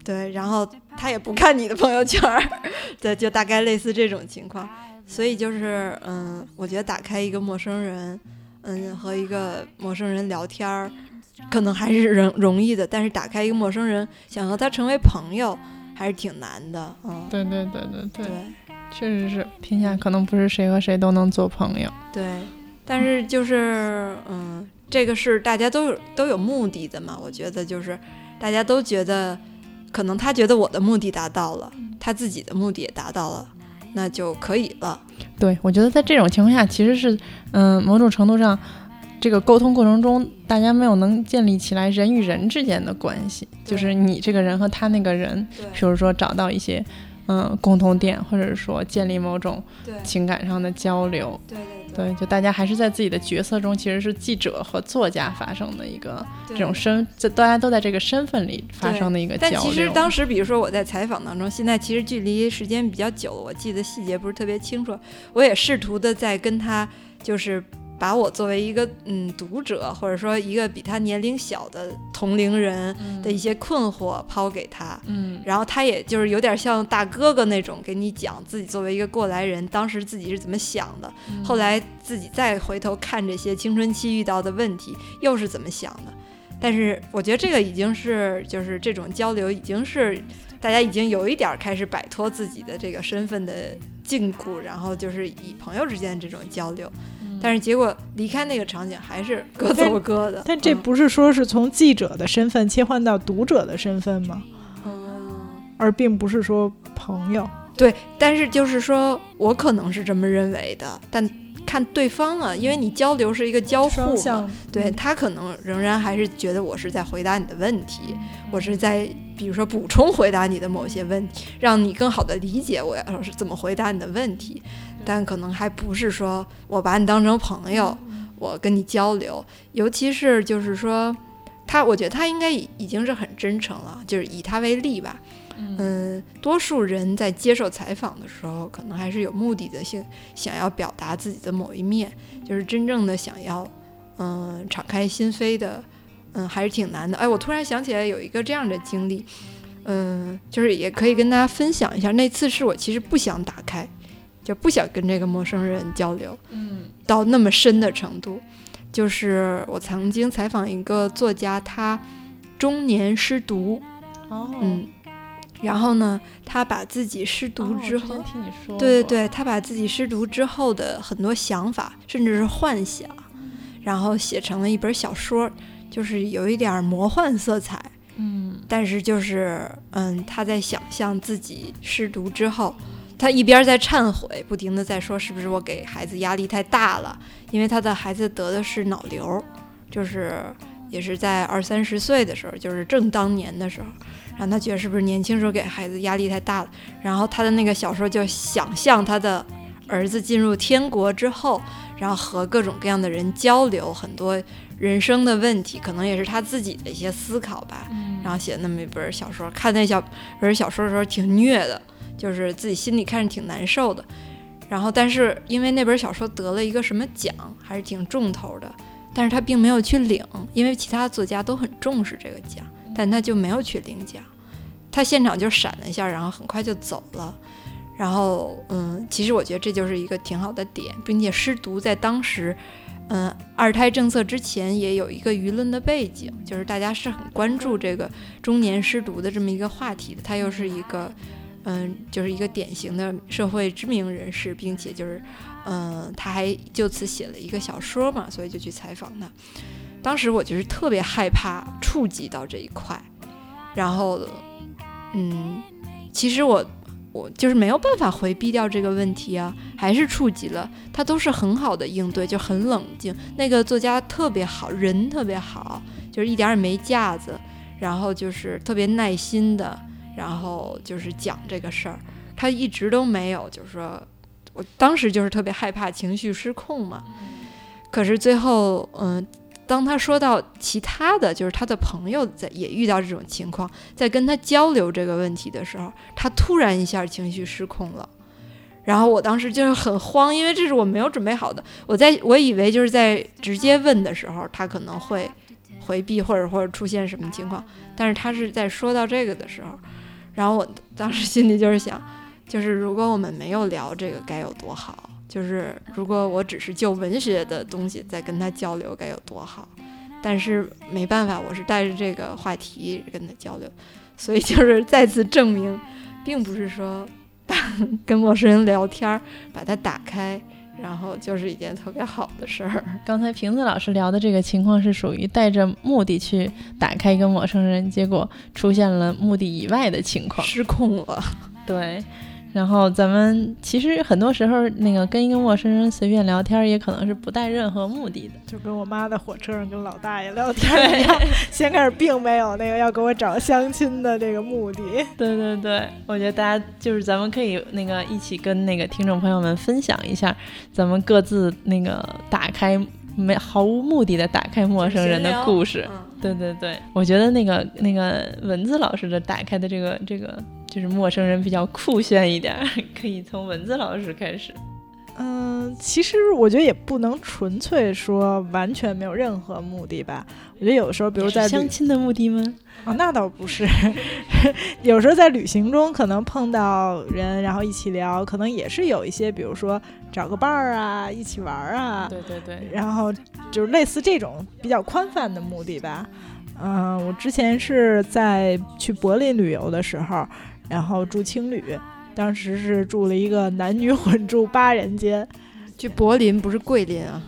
对，然后他也不看你的朋友圈，对，就大概类似这种情况。所以就是，嗯，我觉得打开一个陌生人，嗯，和一个陌生人聊天儿，可能还是容容易的。但是打开一个陌生人，想和他成为朋友，还是挺难的。嗯，对对对对对，对确实是，天下可能不是谁和谁都能做朋友。对，但是就是，嗯，这个是大家都有都有目的的嘛。我觉得就是大家都觉得，可能他觉得我的目的达到了，他自己的目的也达到了。那就可以了。对，我觉得在这种情况下，其实是，嗯，某种程度上，这个沟通过程中，大家没有能建立起来人与人之间的关系，就是你这个人和他那个人，比如说找到一些，嗯，共同点，或者说建立某种情感上的交流。对对对，就大家还是在自己的角色中，其实是记者和作家发生的一个这种身，这大家都在这个身份里发生的一个交流。但其实当时，比如说我在采访当中，现在其实距离时间比较久了，我记得细节不是特别清楚。我也试图的在跟他，就是把我作为一个嗯读者，或者说一个比他年龄小的同龄人的一些困惑抛给他，嗯，然后他也就是有点像大哥哥那种给你讲自己作为一个过来人，当时自己是怎么想的，嗯后来自己再回头看这些青春期遇到的问题，又是怎么想的。但是我觉得这个已经是，就是这种交流已经是大家已经有一点儿开始摆脱自己的这个身份的禁锢，然后就是以朋友之间的这种交流。但是结果离开那个场景还是各走各的。但这嗯不是说是从记者的身份切换到读者的身份吗？嗯，而并不是说朋友。对，但是就是说我可能是这么认为的，但看对方啊，因为你交流是一个交互嘛，对他可能仍然还是觉得我是在回答你的问题，我是在比如说补充回答你的某些问题，让你更好的理解我要是怎么回答你的问题，但可能还不是说我把你当成朋友，我跟你交流，尤其是就是说他，我觉得他应该已已经是很真诚了，就是以他为例吧。嗯，多数人在接受采访的时候，可能还是有目的的性，想要表达自己的某一面，就是真正的想要，嗯，敞开心扉的，嗯，还是挺难的。哎，我突然想起来有一个这样的经历，嗯，就是也可以跟大家分享一下。那次是我其实不想打开，就不想跟这个陌生人交流，嗯，到那么深的程度。就是我曾经采访一个作家，他中年失独，哦，嗯。然后呢，他把自己失独之后，哦、听你说，对对对，他把自己失独之后的很多想法，甚至是幻想，然后写成了一本小说，就是有一点魔幻色彩。嗯，但是就是嗯，他在想象自己失独之后，他一边在忏悔，不停的在说是不是我给孩子压力太大了，因为他的孩子得的是脑瘤，就是也是在二三十岁的时候，就是正当年的时候。然后他觉得是不是年轻时候给孩子压力太大了？然后他的那个小说就想象他的儿子进入天国之后，然后和各种各样的人交流很多人生的问题，可能也是他自己的一些思考吧。然后写那么一本小说，看那小本小说的时候挺虐的，就是自己心里看着挺难受的。然后但是因为那本小说得了一个什么奖，还是挺重头的，但是他并没有去领，因为其他作家都很重视这个奖。但他就没有去领奖，他现场就闪了一下，然后很快就走了。然后，嗯，其实我觉得这就是一个挺好的点，并且失独在当时，嗯，二胎政策之前也有一个舆论的背景，就是大家是很关注这个中年失独的这么一个话题的。他又是一个，嗯，就是一个典型的社会知名人士，并且就是，嗯，他还就此写了一个小说嘛，所以就去采访他。当时我就是特别害怕触及到这一块，然后，嗯，其实我我就是没有办法回避掉这个问题啊，还是触及了，他都是很好的应对，就很冷静。那个作家特别好，人特别好，就是一点也没架子，然后就是特别耐心的，然后就是讲这个事儿，他一直都没有，就是说我当时就是特别害怕情绪失控嘛，可是最后，嗯。当他说到其他的就是他的朋友在也遇到这种情况，在跟他交流这个问题的时候，他突然一下情绪失控了，然后我当时就是很慌，因为这是我没有准备好的。我在我以为就是在直接问的时候，他可能会回避或者或者出现什么情况，但是他是在说到这个的时候，然后我当时心里就是想，就是如果我们没有聊这个该有多好。就是如果我只是就文学的东西在跟他交流，该有多好！但是没办法，我是带着这个话题跟他交流，所以就是再次证明，并不是说 跟陌生人聊天把它打开，然后就是一件特别好的事儿。刚才瓶子老师聊的这个情况是属于带着目的去打开一个陌生人，结果出现了目的以外的情况，失控了。对。然后咱们其实很多时候，那个跟一个陌生人随便聊天，也可能是不带任何目的的，就跟我妈在火车上跟老大爷聊天一样。先开始并没有那个要给我找相亲的这个目的。对对对，我觉得大家就是咱们可以那个一起跟那个听众朋友们分享一下，咱们各自那个打开没毫无目的的打开陌生人的故事。对对对，我觉得那个那个文字老师的打开的这个这个。就是陌生人比较酷炫一点，可以从文字老师开始。嗯，其实我觉得也不能纯粹说完全没有任何目的吧。我觉得有的时候，比如在相亲的目的吗？哦，那倒不是。有时候在旅行中可能碰到人，然后一起聊，可能也是有一些，比如说找个伴儿啊，一起玩儿啊。对对对。然后就是类似这种比较宽泛的目的吧。嗯，我之前是在去柏林旅游的时候。然后住青旅，当时是住了一个男女混住八人间。去柏林不是桂林啊？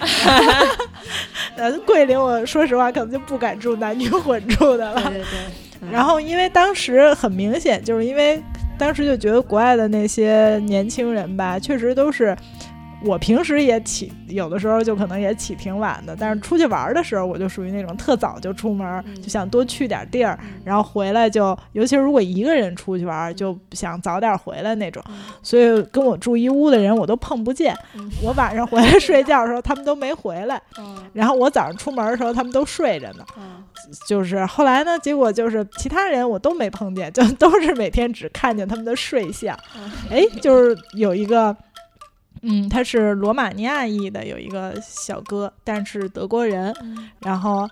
呃，桂林，我说实话可能就不敢住男女混住的了。对对对。然后因为当时很明显，就是因为当时就觉得国外的那些年轻人吧，确实都是。我平时也起，有的时候就可能也起挺晚的，但是出去玩的时候，我就属于那种特早就出门，就想多去点地儿，然后回来就，尤其是如果一个人出去玩，就想早点回来那种。所以跟我住一屋的人我都碰不见，我晚上回来睡觉的时候他们都没回来，然后我早上出门的时候他们都睡着呢。就是后来呢，结果就是其他人我都没碰见，就都是每天只看见他们的睡相。哎，就是有一个。嗯，他是罗马尼亚裔的，有一个小哥，但是德国人。然后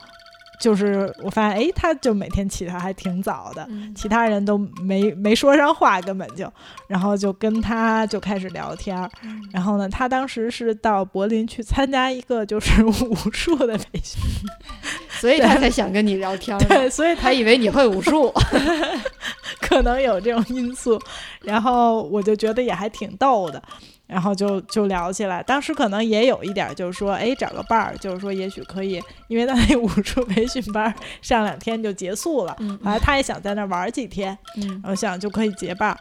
就是我发现，哎，他就每天起的还挺早的，其他人都没没说上话，根本就，然后就跟他就开始聊天。然后呢，他当时是到柏林去参加一个就是武术的培训，所以他才想跟你聊天。对，所以他以为你会武术，可能有这种因素。然后我就觉得也还挺逗的。然后就就聊起来，当时可能也有一点，就是说，哎，找个伴儿，就是说，也许可以，因为他那武术培训班上两天就结束了，后来他也想在那玩几天，然后想就可以结伴儿，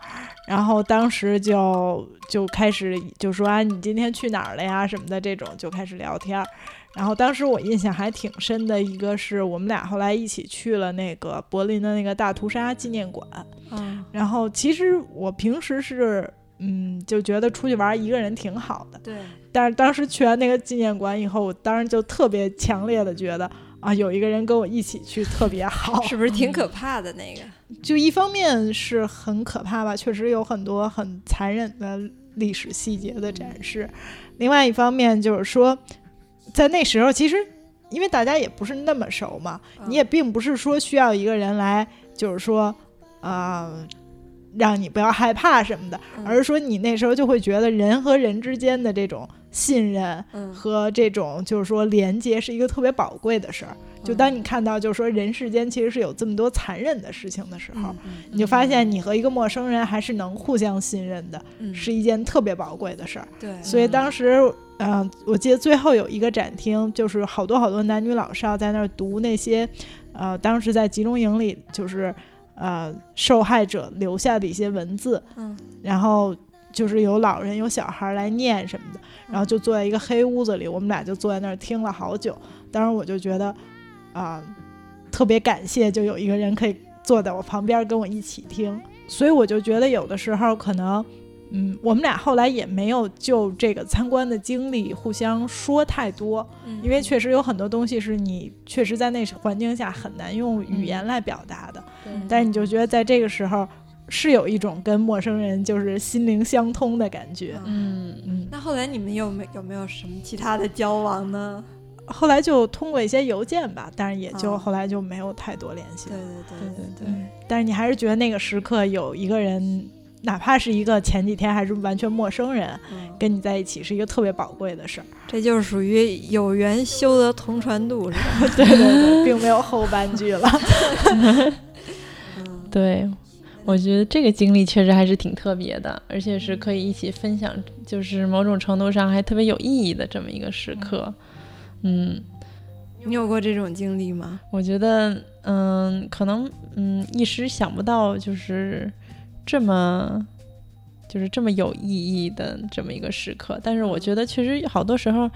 然后当时就就开始就说啊，你今天去哪儿了呀什么的这种，就开始聊天儿。然后当时我印象还挺深的一个是我们俩后来一起去了那个柏林的那个大屠杀纪念馆，嗯，然后其实我平时是。嗯，就觉得出去玩一个人挺好的。对。但是当时去完那个纪念馆以后，我当时就特别强烈的觉得啊，有一个人跟我一起去特别好。是不是挺可怕的那个？就一方面是很可怕吧，确实有很多很残忍的历史细节的展示。另外一方面就是说，在那时候其实因为大家也不是那么熟嘛，你也并不是说需要一个人来，就是说啊。让你不要害怕什么的，而是说你那时候就会觉得人和人之间的这种信任和这种就是说连接是一个特别宝贵的事儿。就当你看到就是说人世间其实是有这么多残忍的事情的时候，你就发现你和一个陌生人还是能互相信任的，是一件特别宝贵的事儿。对，所以当时，嗯，我记得最后有一个展厅，就是好多好多男女老少在那儿读那些，呃，当时在集中营里就是。呃受害者留下的一些文字，嗯，然后就是有老人有小孩来念什么的，然后就坐在一个黑屋子里，我们俩就坐在那儿听了好久。当时我就觉得啊、特别感谢，就有一个人可以坐在我旁边跟我一起听，所以我就觉得有的时候可能。嗯，我们俩后来也没有就这个参观的经历互相说太多，嗯因为确实有很多东西是你确实在那环境下很难用语言来表达的。但是你就觉得在这个时候是有一种跟陌生人就是心灵相通的感觉。嗯嗯，那后来你们有没有没有什么其他的交往呢？后来就通过一些邮件吧，但是也就哦后来就没有太多联系对了。对对对嗯，但是你还是觉得那个时刻有一个人，哪怕是一个前几天还是完全陌生人，嗯，跟你在一起是一个特别宝贵的事儿。这就是属于有缘修得同船渡，是吧？对对对，并没有后半句了。嗯，对，我觉得这个经历确实还是挺特别的，而且是可以一起分享，就是某种程度上还特别有意义的这么一个时刻。嗯，你有过这种经历吗？我觉得，嗯，可能，嗯，一时想不到，就是这么，就是这么有意义的这么一个时刻。但是我觉得，确实好多时候，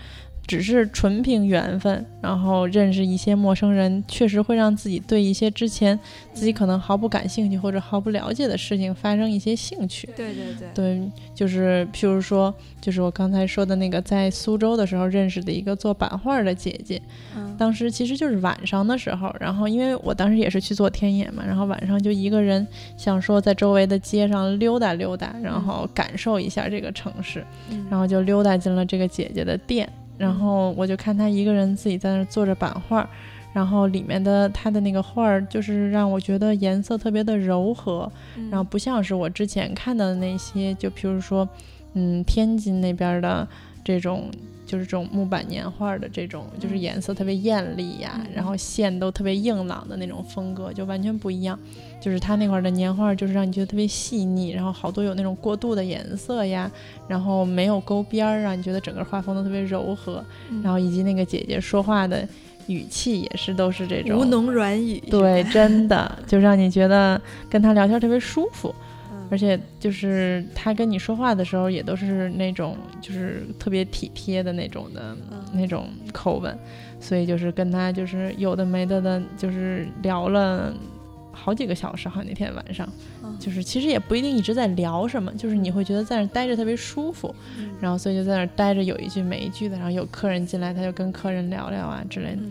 只是纯凭缘分，然后认识一些陌生人，确实会让自己对一些之前自己可能毫不感兴趣或者毫不了解的事情发生一些兴趣。对对对，对，就是譬如说，就是我刚才说的那个，在苏州的时候认识的一个做版画的姐姐，嗯。当时其实就是晚上的时候，然后因为我当时也是去做天眼嘛，然后晚上就一个人想说在周围的街上溜达溜达，然后感受一下这个城市，嗯。然后就溜达进了这个姐姐的店，然后我就看他一个人自己在那儿做着版画。然后里面的他的那个画儿，就是让我觉得颜色特别的柔和，嗯然后不像是我之前看到的那些，就比如说，嗯，天津那边的这种，就是这种木板年画的这种，就是颜色特别艳丽呀，嗯然后线都特别硬朗的那种风格，就完全不一样。就是他那块儿的年画，就是让你觉得特别细腻，然后好多有那种过渡的颜色呀，然后没有勾边儿，让你觉得整个画风都特别柔和，嗯。然后以及那个姐姐说话的语气也是都是这种吴侬软语，对，真的就让你觉得跟他聊天特别舒服，嗯而且就是他跟你说话的时候也都是那种就是特别体贴的那种的嗯那种口吻，所以就是跟他就是有的没的的，就是聊了。好几个小时，好像那天晚上，嗯就是其实也不一定一直在聊什么，就是你会觉得在那待着特别舒服，嗯然后所以就在那儿待着，有一句没一句的，然后有客人进来，他就跟客人聊聊啊之类的。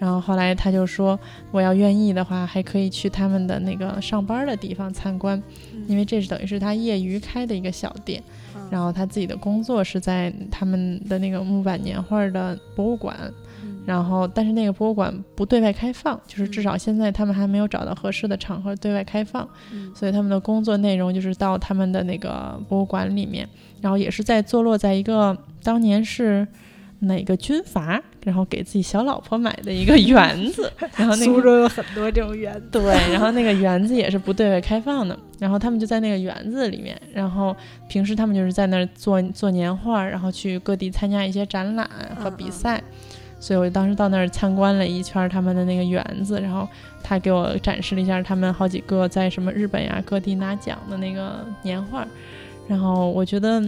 嗯然后后来他就说，我要愿意的话，还可以去他们的那个上班的地方参观，因为这是等于是他业余开的一个小店。嗯然后他自己的工作是在他们的那个木板年画的博物馆，嗯然后但是那个博物馆不对外开放，就是至少现在他们还没有找到合适的场合对外开放，嗯所以他们的工作内容就是到他们的那个博物馆里面，然后也是在坐落在一个当年是。哪个军阀，然后给自己小老婆买的一个园子，然后那个苏州有很多这种园子，对，然后那个园子也是不对外开放的，然后他们就在那个园子里面，然后平时他们就是在那儿做做年画，然后去各地参加一些展览和比赛，所以我当时到那儿参观了一圈他们的那个园子，然后他给我展示了一下他们好几个在什么日本呀各地拿奖的那个年画，然后我觉得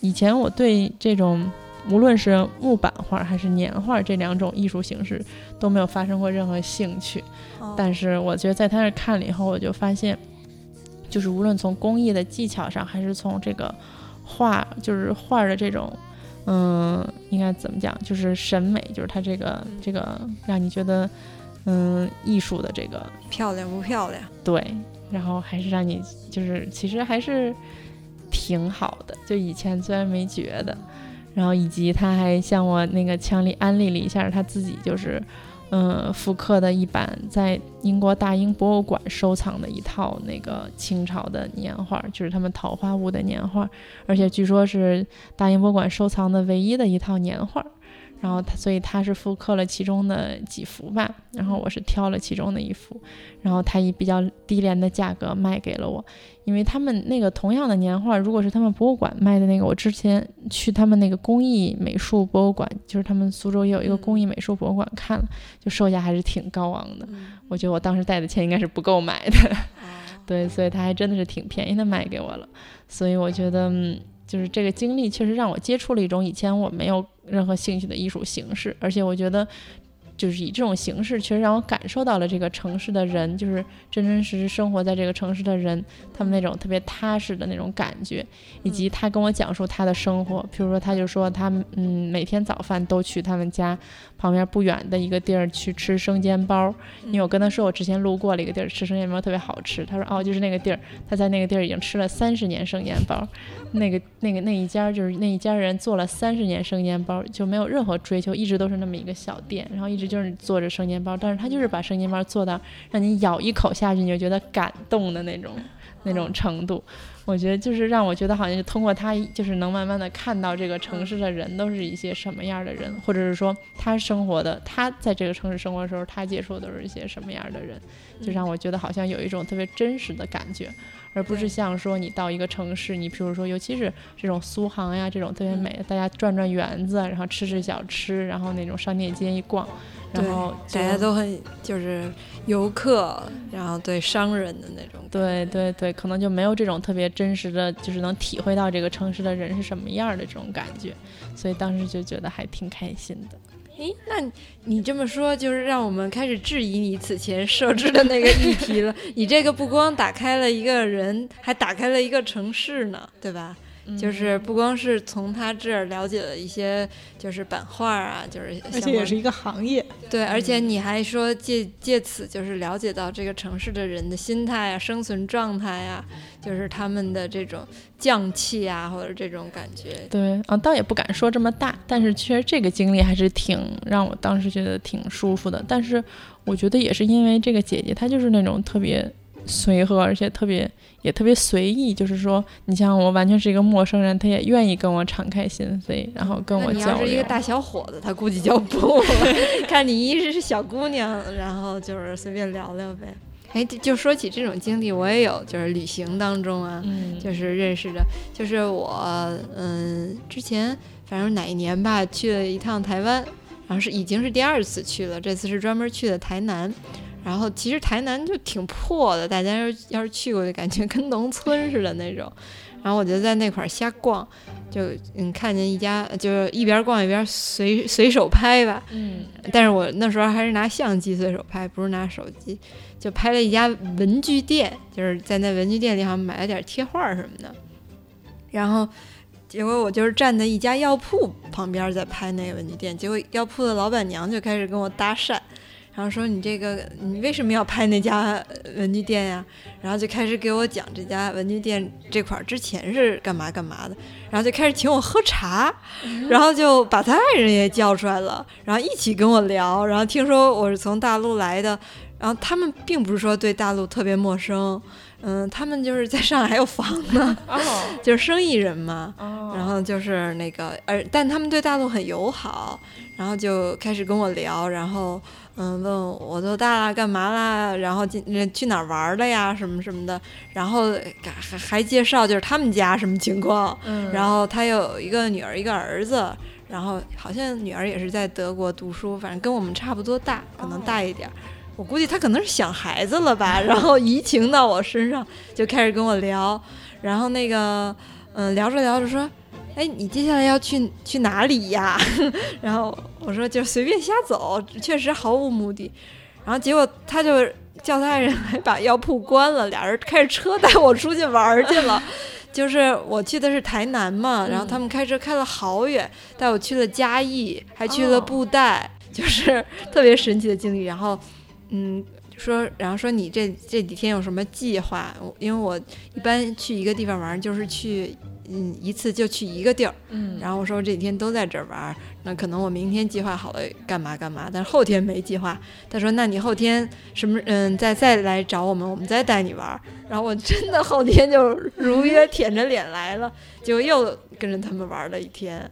以前我对这种。无论是木板画还是年画这两种艺术形式都没有发生过任何兴趣，哦但是我觉得在他那儿看了以后，我就发现，就是无论从工艺的技巧上，还是从这个画，就是画的这种，嗯，应该怎么讲，就是审美，就是它这个这个让你觉得，嗯，艺术的这个漂亮不漂亮？对，然后还是让你就是其实还是挺好的，就以前虽然没觉得，然后以及他还向我那个强力安利了一下他自己就是。嗯，复刻的一版在英国大英博物馆收藏的一套那个清朝的年画，就是他们桃花坞的年画，而且据说是大英博物馆收藏的唯一的一套年画。然后他，所以他是复刻了其中的几幅吧，然后我是挑了其中的一幅，然后他以比较低廉的价格卖给了我，因为他们那个同样的年画，如果是他们博物馆卖的那个，我之前去他们那个工艺美术博物馆，就是他们苏州也有一个工艺美术博物馆看了，就售价还是挺高昂的，嗯我觉得我当时带的钱应该是不够买的。哦对，所以他还真的是挺便宜的卖给我了。所以我觉得，嗯，就是这个经历确实让我接触了一种以前我没有任何兴趣的艺术形式，而且我觉得。就是以这种形式，确实让我感受到了这个城市的人，就是真真实实生活在这个城市的人，他们那种特别踏实的那种感觉，以及他跟我讲述他的生活。比如说，他就说他嗯每天早饭都去他们家旁边不远的一个地儿去吃生煎包，因为我跟他说我之前路过了一个地儿吃生煎包特别好吃，他说哦就是那个地儿，他在那个地儿已经吃了三十年生煎包，那个那个那一家就是那一家人做了三十年生煎包，就没有任何追求，一直都是那么一个小店，然后一直。就是做着生煎包，但是他就是把生煎包做到让你咬一口下去你就觉得感动的那种那种程度。我觉得就是让我觉得好像就通过他，就是能慢慢的看到这个城市的人都是一些什么样的人，或者是说他生活的他在这个城市生活的时候，他接触的都是一些什么样的人，就让我觉得好像有一种特别真实的感觉。而不是像说你到一个城市，你比如说，尤其是这种苏杭呀，这种特别美的，大家转转园子，然后吃吃小吃，然后那种商店街一逛，然后大家都很就是游客，然后对商人的那种，对对对，可能就没有这种特别真实的就是能体会到这个城市的人是什么样的这种感觉，所以当时就觉得还挺开心的。诶，那你这么说，就是让我们开始质疑你此前设置的那个议题了。你这个不光打开了一个人，还打开了一个城市呢，对吧？就是不光是从他这儿了解了一些，就是版画啊，就是而且也是一个行业。对，而且你还说借借此就是了解到这个城市的人的心态啊、生存状态啊，就是他们的这种匠气啊，或者这种感觉。对，啊，倒也不敢说这么大，但是其实这个经历还是挺让我当时觉得挺舒服的。但是我觉得也是因为这个姐姐，她就是那种特别。随和，而且特别也特别随意，就是说，你像我完全是一个陌生人，她也愿意跟我敞开心扉，然后跟我交流。你是一个大小伙子，她估计就不 看你一直是小姑娘，然后就是随便聊聊呗。哎，就说起这种经历，我也有，就是旅行当中啊，就是认识的，就是我，嗯，之前反正哪一年吧，去了一趟台湾，然后是已经是第二次去了，这次是专门去的台南。然后其实台南就挺破的，大家要要是去过就感觉跟农村似的那种。然后我就在那块儿瞎逛，就嗯看见一家，就一边逛一边随随手拍吧。嗯。但是我那时候还是拿相机随手拍，不是拿手机，就拍了一家文具店，就是在那文具店里好像买了点贴画什么的。然后结果我就是站在一家药铺旁边在拍那个文具店，结果药铺的老板娘就开始跟我搭讪。然后说你这个你为什么要拍那家文具店呀？然后就开始给我讲这家文具店这块儿之前是干嘛干嘛的，然后就开始请我喝茶，然后就把他爱人也叫出来了，然后一起跟我聊。然后听说我是从大陆来的，然后他们并不是说对大陆特别陌生，嗯，他们就是在上海还有房呢，就是生意人嘛，然后就是那个，而但他们对大陆很友好，然后就开始跟我聊，然后。嗯，问我多大了，干嘛啦？然后今去哪儿玩了呀？什么什么的。然后还还介绍就是他们家什么情况。嗯。然后他有一个女儿，一个儿子。然后好像女儿也是在德国读书，反正跟我们差不多大，可能大一点。我估计他可能是想孩子了吧，然后移情到我身上，就开始跟我聊。然后那个，嗯，聊着聊着说。哎，你接下来要去去哪里呀？然后我说就随便瞎走，确实毫无目的。然后结果他就叫他爱人来把药铺关了，俩人开着车带我出去玩去了。就是我去的是台南嘛，然后他们开车开了好远，带我去了嘉义，还去了布袋，就是特别神奇的经历。然后，嗯，说，然后说你这这几天有什么计划？因为我一般去一个地方玩，就是去。嗯，一次就去一个地儿，嗯，然后我说我这几天都在这儿玩，那可能我明天计划好了干嘛干嘛，但是后天没计划。他说，那你后天什么，嗯，再再来找我们，我们再带你玩。然后我真的后天就如约舔着脸来了，就又跟着他们玩了一天。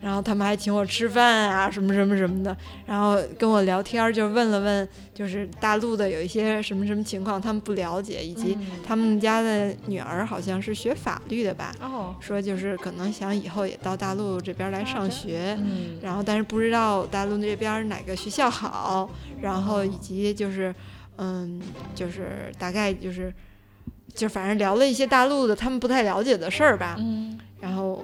然后他们还请我吃饭啊，什么什么什么的，然后跟我聊天，就问了问，就是大陆的有一些什么什么情况，他们不了解，以及他们家的女儿好像是学法律的吧，说就是可能想以后也到大陆这边来上学，然后但是不知道大陆那边哪个学校好，然后以及就是，嗯，就是大概就是。就反正聊了一些大陆的他们不太了解的事儿吧。嗯，然后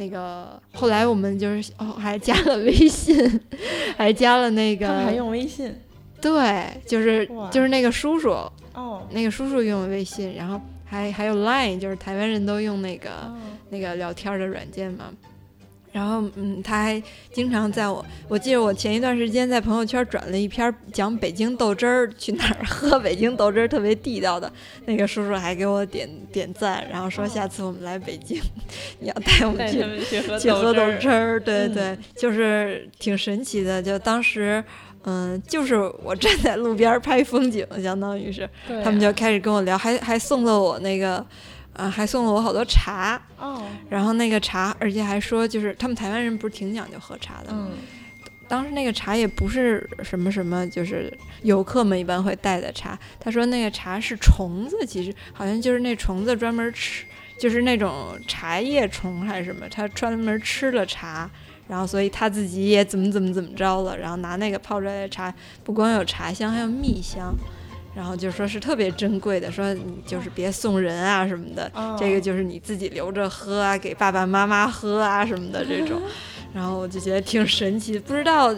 那个后来我们就是哦还加了微信，还加了那个还用微信对，就是就是那个叔叔，哦那个叔叔用微信，然后还还有 Line，就是台湾人都用那个、哦那个聊天的软件嘛。然后，嗯，他还经常在我，我记得我前一段时间在朋友圈转了一篇讲北京豆汁儿，去哪儿喝北京豆汁儿特别地道的，那个叔叔还给我点点赞，然后说哦下次我们来北京，你要带我们去 去喝豆汁儿，对嗯对，就是挺神奇的。就当时，嗯，就是我站在路边拍风景，相当于是对他们就啊开始跟我聊，还还送了我那个，啊、还送了我好多茶。哦，然后那个茶，而且还说，就是他们台湾人不是挺讲究喝茶的吗？嗯当时那个茶也不是什么什么，就是游客们一般会带的茶。他说那个茶是虫子，其实好像就是那虫子专门吃，就是那种茶叶虫还是什么，他专门吃了茶，然后所以他自己也怎么怎么怎么着了，然后拿那个泡出来的茶，不光有茶香，还有蜜香。然后就说是特别珍贵的，说你就是别送人啊什么的，哦这个就是你自己留着喝啊，给爸爸妈妈喝啊什么的这种。然后我就觉得挺神奇，不知道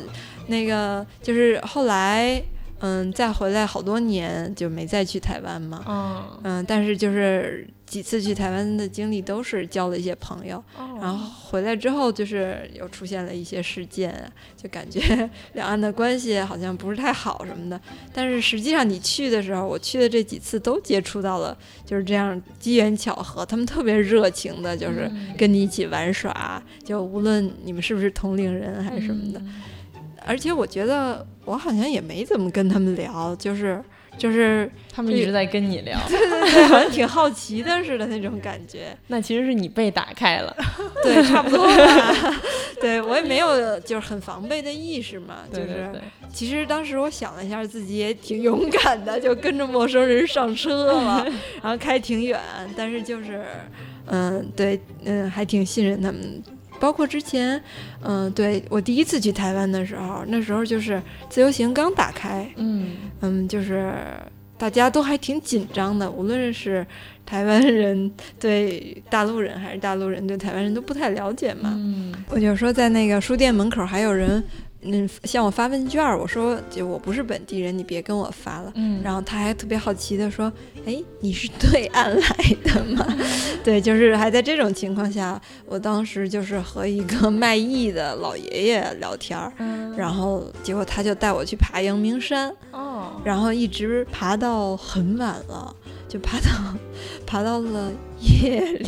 那个就是后来，嗯，再回来好多年就没再去台湾嘛，嗯嗯，但是就是几次去台湾的经历都是交了一些朋友，哦然后回来之后就是又出现了一些事件，就感觉 两岸的关系好像不是太好什么的。但是实际上你去的时候，我去的这几次都接触到了，就是这样机缘巧合，他们特别热情的，就是嗯跟你一起玩耍，就无论你们是不是同龄人还是什么的。嗯而且我觉得我好像也没怎么跟他们聊，就是就是他们一直在跟你聊，对对对，好像挺好奇的似的那种感觉。那其实是你被打开了，对，差不多吧。对我也没有就是很防备的意识嘛，就是其实当时我想了一下，自己也挺勇敢的，就跟着陌生人上车了，然后开挺远，但是就是，嗯，对，嗯，还挺信任他们。包括之前，嗯，对我第一次去台湾的时候，那时候就是自由行刚打开，嗯嗯，就是大家都还挺紧张的，无论是台湾人对大陆人，还是大陆人对台湾人都不太了解嘛。嗯我就说在那个书店门口还有人，嗯，向我发问卷儿，我说就我不是本地人，你别跟我发了。嗯，然后他还特别好奇的说：“哎，你是对岸来的吗？” 对，就是还在这种情况下，我当时就是和一个卖艺的老爷爷聊天儿，嗯然后结果他就带我去爬阳明山，哦，然后一直爬到很晚了，就爬到 爬到了夜里，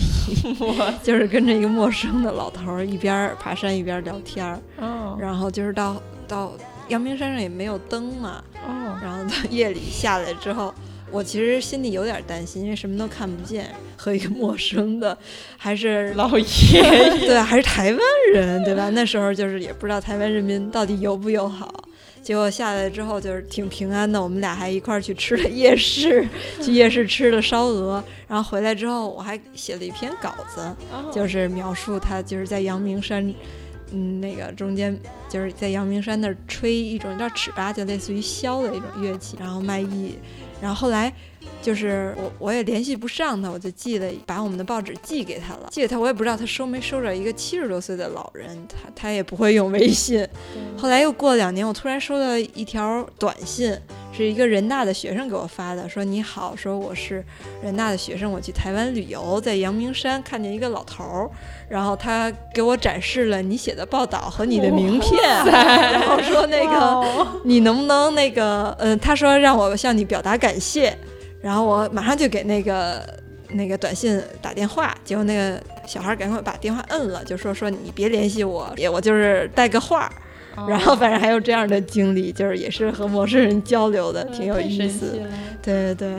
我就是跟着一个陌生的老头儿一边儿爬山一边聊天儿，哦然后就是到到阳明山上也没有灯嘛，哦，然后到夜里下来之后，我其实心里有点担心，因为什么都看不见，和一个陌生的，还是老爷爷，对，还是台湾人，对吧？那时候就是也不知道台湾人民到底友不友好。结果下来之后就是挺平安的，我们俩还一块儿去吃了夜市，去夜市吃了烧鹅，然后回来之后我还写了一篇稿子，哦就是描述他就是在阳明山，嗯，那个中间就是在阳明山那儿吹一种叫尺八，就类似于箫的一种乐器，然后卖艺，然后后来就是我我也联系不上他，我就寄了把我们的报纸寄给他了，寄给他我也不知道他收没收着，一个七十多岁的老人，他他也不会用微信。后来又过了两年，我突然收到一条短信，是一个人大的学生给我发的，说你好，说我是人大的学生，我去台湾旅游，在阳明山看见一个老头儿，然后他给我展示了你写的报道和你的名片，然后说那个哦你能不能那个，呃，他说让我向你表达感谢，然后我马上就给那个那个短信打电话，结果那个小孩赶快把电话摁了，就说说你别联系我，也我就是带个话儿。哦然后反正还有这样的经历，就是也是和陌生人交流的，挺有意思对。对对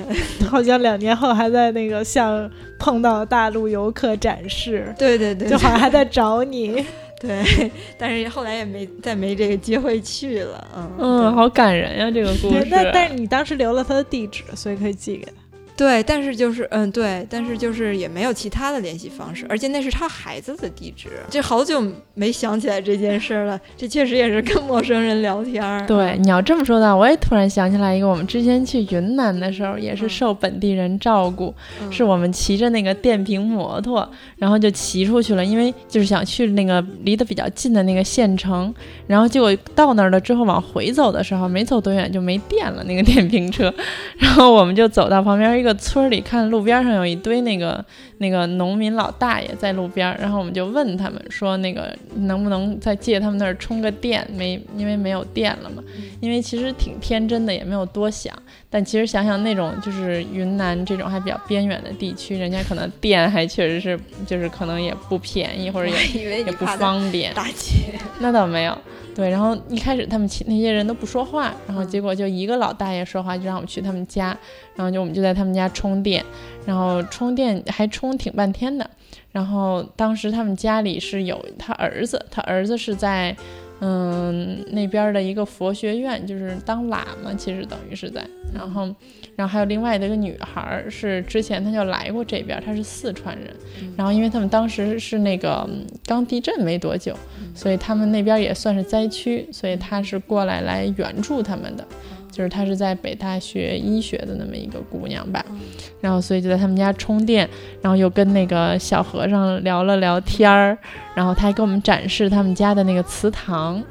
好像两年后还在那个向碰到大陆游客展示，对对对，就好像还在找你。对，但是后来也没再没这个机会去了，嗯嗯，好感人呀，这个故事。对，那但是你当时留了他的地址，所以可以寄给他。对，但是就是嗯，对，但是就是也没有其他的联系方式，而且那是他孩子的地址，这好久没想起来这件事了。这确实也是跟陌生人聊天儿。对，你要这么说的话，我也突然想起来一个，我们之前去云南的时候，也是受本地人照顾，是我们骑着那个电瓶摩托，然后就骑出去了，因为就是想去那个离得比较近的那个县城，然后结果到那儿了之后，往回走的时候，没走多远就没电了，那个电瓶车，然后我们就走到旁边一个村里，看路边上有一堆那个那个农民老大爷在路边，然后我们就问他们说，那个能不能再借他们那儿充个电？没，因为没有电了嘛。因为其实挺天真的，也没有多想。但其实想想那种就是云南这种还比较边远的地区，人家可能电还确实是就是可能也不便宜，或者也也不方便。打劫？那倒没有。对，然后一开始他们那些人都不说话，然后结果就一个老大爷说话，就让我们去他们家，然后就我们就在他们家充电，然后充电还充挺半天的。然后当时他们家里是有他儿子，他儿子是在嗯那边的一个佛学院，就是当喇嘛，其实等于是在。然后，然后还有另外的一个女孩，是之前她就来过这边，她是四川人。然后因为他们当时是那个刚地震没多久，所以他们那边也算是灾区，所以她是过来来援助他们的。就是她是在北大学医学的那么一个姑娘吧。然后所以就在他们家充电，然后又跟那个小和尚聊了聊天儿，然后他还给我们展示他们家的那个祠堂。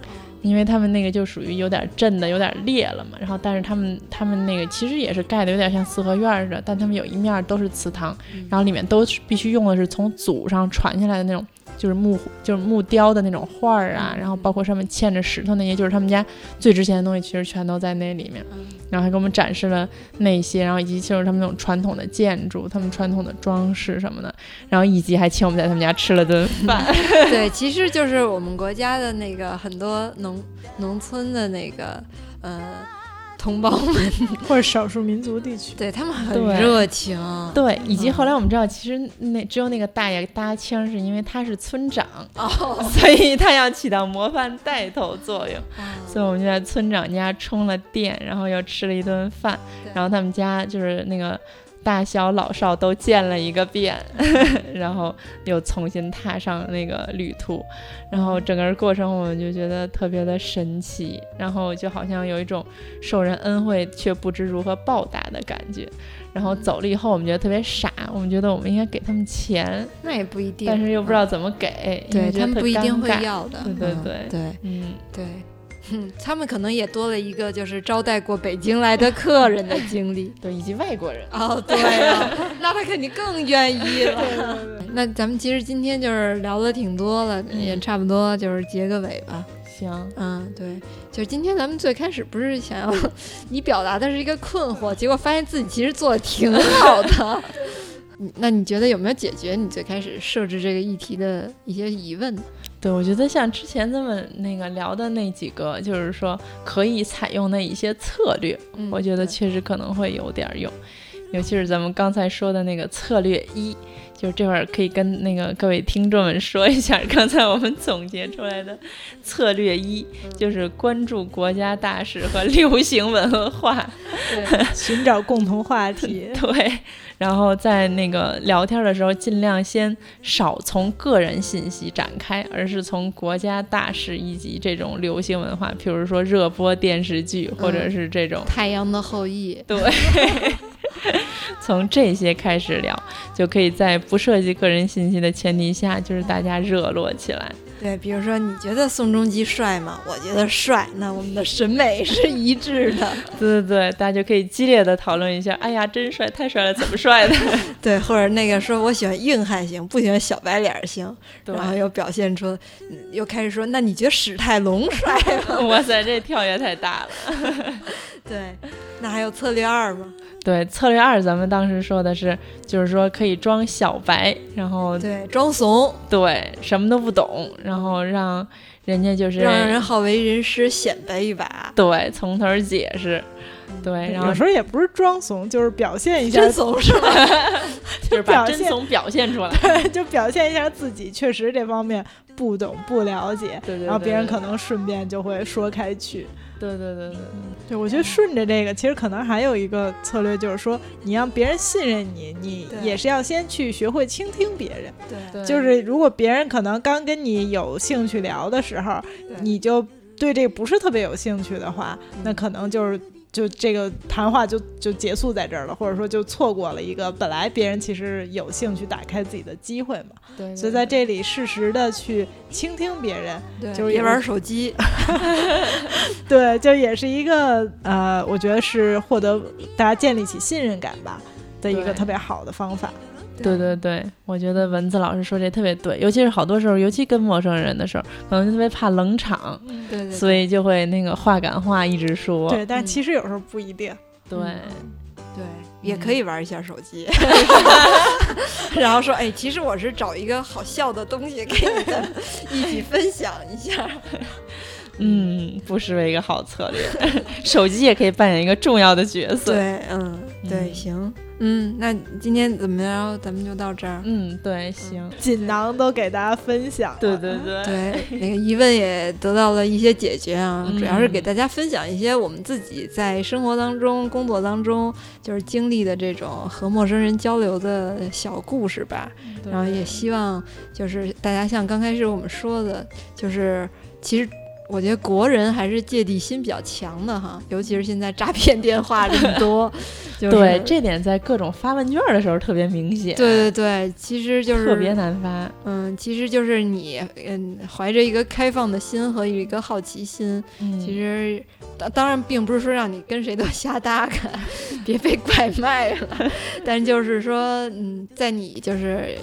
因为他们那个就属于有点震的有点裂了嘛，然后但是他们他们那个其实也是盖的有点像四合院似的，但他们有一面都是祠堂，然后里面都是必须用的是从祖上传下来的那种。就是木就是木雕的那种画儿啊，然后包括上面嵌着石头那些，就是他们家最值钱的东西，其实全都在那里面。然后还给我们展示了那些，然后以及就是他们那种传统的建筑，他们传统的装饰什么的。然后以及还请我们在他们家吃了顿饭。对，其实就是我们国家的那个很多农农村的那个，呃。同胞们或者少数民族地区，对他们很热情。对，以及后来我们知道，其实那只有那个大爷搭腔，是因为他是村长，所以他要起到模范带头作用。所以我们就在村长家充了电，然后又吃了一顿饭，然后他们家就是那个。大小老少都见了一个遍，然后又重新踏上那个旅途，然后整个过程我们就觉得特别的神奇，然后就好像有一种受人恩惠却不知如何报答的感觉。然后走了以后，我们觉得特别傻，我们觉得我们应该给他们钱，那也不一定，但是又不知道怎么给，对他们不一定会要的，对对对。对，嗯对。嗯，他们可能也多了一个就是招待过北京来的客人的经历，对，以及外国人。哦，对呀，那他肯定更愿意了。那咱们其实今天就是聊的挺多了，也差不多就是结个尾吧。行，嗯，对，就是今天咱们最开始不是想要你表达的是一个困惑，结果发现自己其实做的挺好的。那你觉得有没有解决你最开始设置这个议题的一些疑问？对，我觉得像之前咱们那个聊的那几个，就是说可以采用的一些策略，我觉得确实可能会有点用，尤其是咱们刚才说的那个策略一，就是这会儿可以跟那个各位听众们说一下，刚才我们总结出来的策略一，就是关注国家大事和流行文化，寻找共同话题，对。然后在那个聊天的时候，尽量先少从个人信息展开，而是从国家大事以及这种流行文化，比如说热播电视剧，或者是这种《太阳的后裔》。对，从这些开始聊，就可以在不涉及个人信息的前提下，就是大家热络起来。对，比如说你觉得宋仲基帅吗？我觉得帅，那我们的审美是一致的。对对对，大家就可以激烈的讨论一下。哎呀，真帅，太帅了，怎么帅的？对，或者那个说我喜欢硬汉型，不喜欢小白脸型，然后又表现出，又开始说，那你觉得史泰龙帅吗？哇塞，这跳跃太大了。对，那还有策略二吗？对，策略二，咱们当时说的是，就是说可以装小白，然后对装怂，对什么都不懂，然后让人家就是让人好为人师，显摆一把，对，从头解释，对，然后有时候也不是装怂，就是表现一下真怂是吧？就是把真怂表现出来，对，就表现一下自己确实这方面不懂不了解，对对，然后别人可能顺便就会说开去。对对对对对，我觉得顺着这个，其实可能还有一个策略，就是说你让别人信任你，你也是要先去学会倾听别人。对，就是如果别人可能刚跟你有兴趣聊的时候，你就对这个不是特别有兴趣的话，那可能就是。就这个谈话就就结束在这儿了，或者说就错过了一个本来别人其实有兴趣打开自己的机会嘛。对，所以在这里适时的去倾听别人，就是也玩手 机。对，就也是一个呃，我觉得是获得大家建立起信任感吧的一个特别好的方法。对对对，我觉得蚊子老师说这特别对，尤其是好多时候，尤其跟陌生人的时候，可能就特别怕冷场，对，所以就会那个话赶话一直说。对，但其实有时候不一定。对，对，也可以玩一下手机，然后说，哎，其实我是找一个好笑的东西给你们一起分享一下。嗯，不失为一个好策略。手机也可以扮演一个重要的角色。对，嗯，对，行，嗯，那今天怎么着，咱们就到这儿。嗯，对，行，锦囊都给大家分享。对对对，对，那个疑问也得到了一些解决啊。主要是给大家分享一些我们自己在生活当中、工作当中就是经历的这种和陌生人交流的小故事吧。然后也希望就是大家像刚开始我们说的，就是其实。我觉得国人还是芥蒂心比较强的哈，尤其是现在诈骗电话这么多，对这点在各种发问卷的时候特别明显。对对对，其实就是特别难发。嗯，其实就是你嗯怀着一个开放的心和一个好奇心，其实当当然并不是说让你跟谁都瞎搭嘎，别被拐卖了，但就是说嗯，在你就是。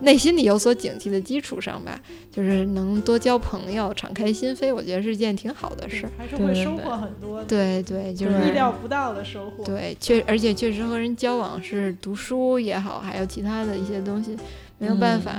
内心里有所警惕的基础上吧，就是能多交朋友，敞开心扉，我觉得是件挺好的事儿，还是会收获很多。对对，就是意料不到的收获。对，确而且确实和人交往是读书也好，还有其他的一些东西，没有办法，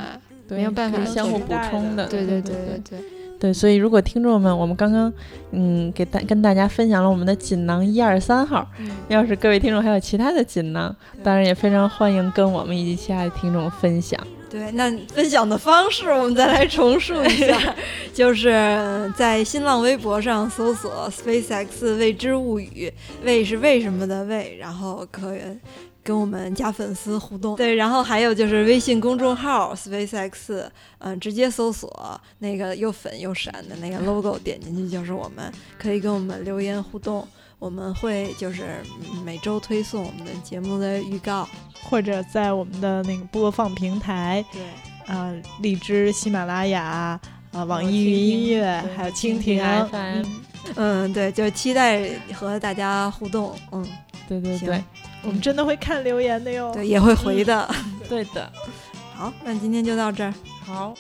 没有办法相互补充的。对对对对对对。所以，如果听众们，我们刚刚嗯给大跟大家分享了我们的锦囊一二三号，要是各位听众还有其他的锦囊，当然也非常欢迎跟我们以及其他的听众分享。对，那分享的方式我们再来重述一下，就是在新浪微博上搜索 “SpaceX 未知物语”，为是为什么的为，然后可以跟我们加粉丝互动。对，然后还有就是微信公众号 “SpaceX”，嗯，直接搜索那个又粉又闪的那个 logo，点进去就是我们，可以跟我们留言互动。我们会就是每周推送我们的节目的预告，或者在我们的那个播放平台，对，啊，荔枝、喜马拉雅、啊，网易云音乐，还有蜻蜓 FM，嗯，对，就期待和大家互动，嗯，对对对，我们真的会看留言的哟，对，也会回的，对的，好，那今天就到这儿，好。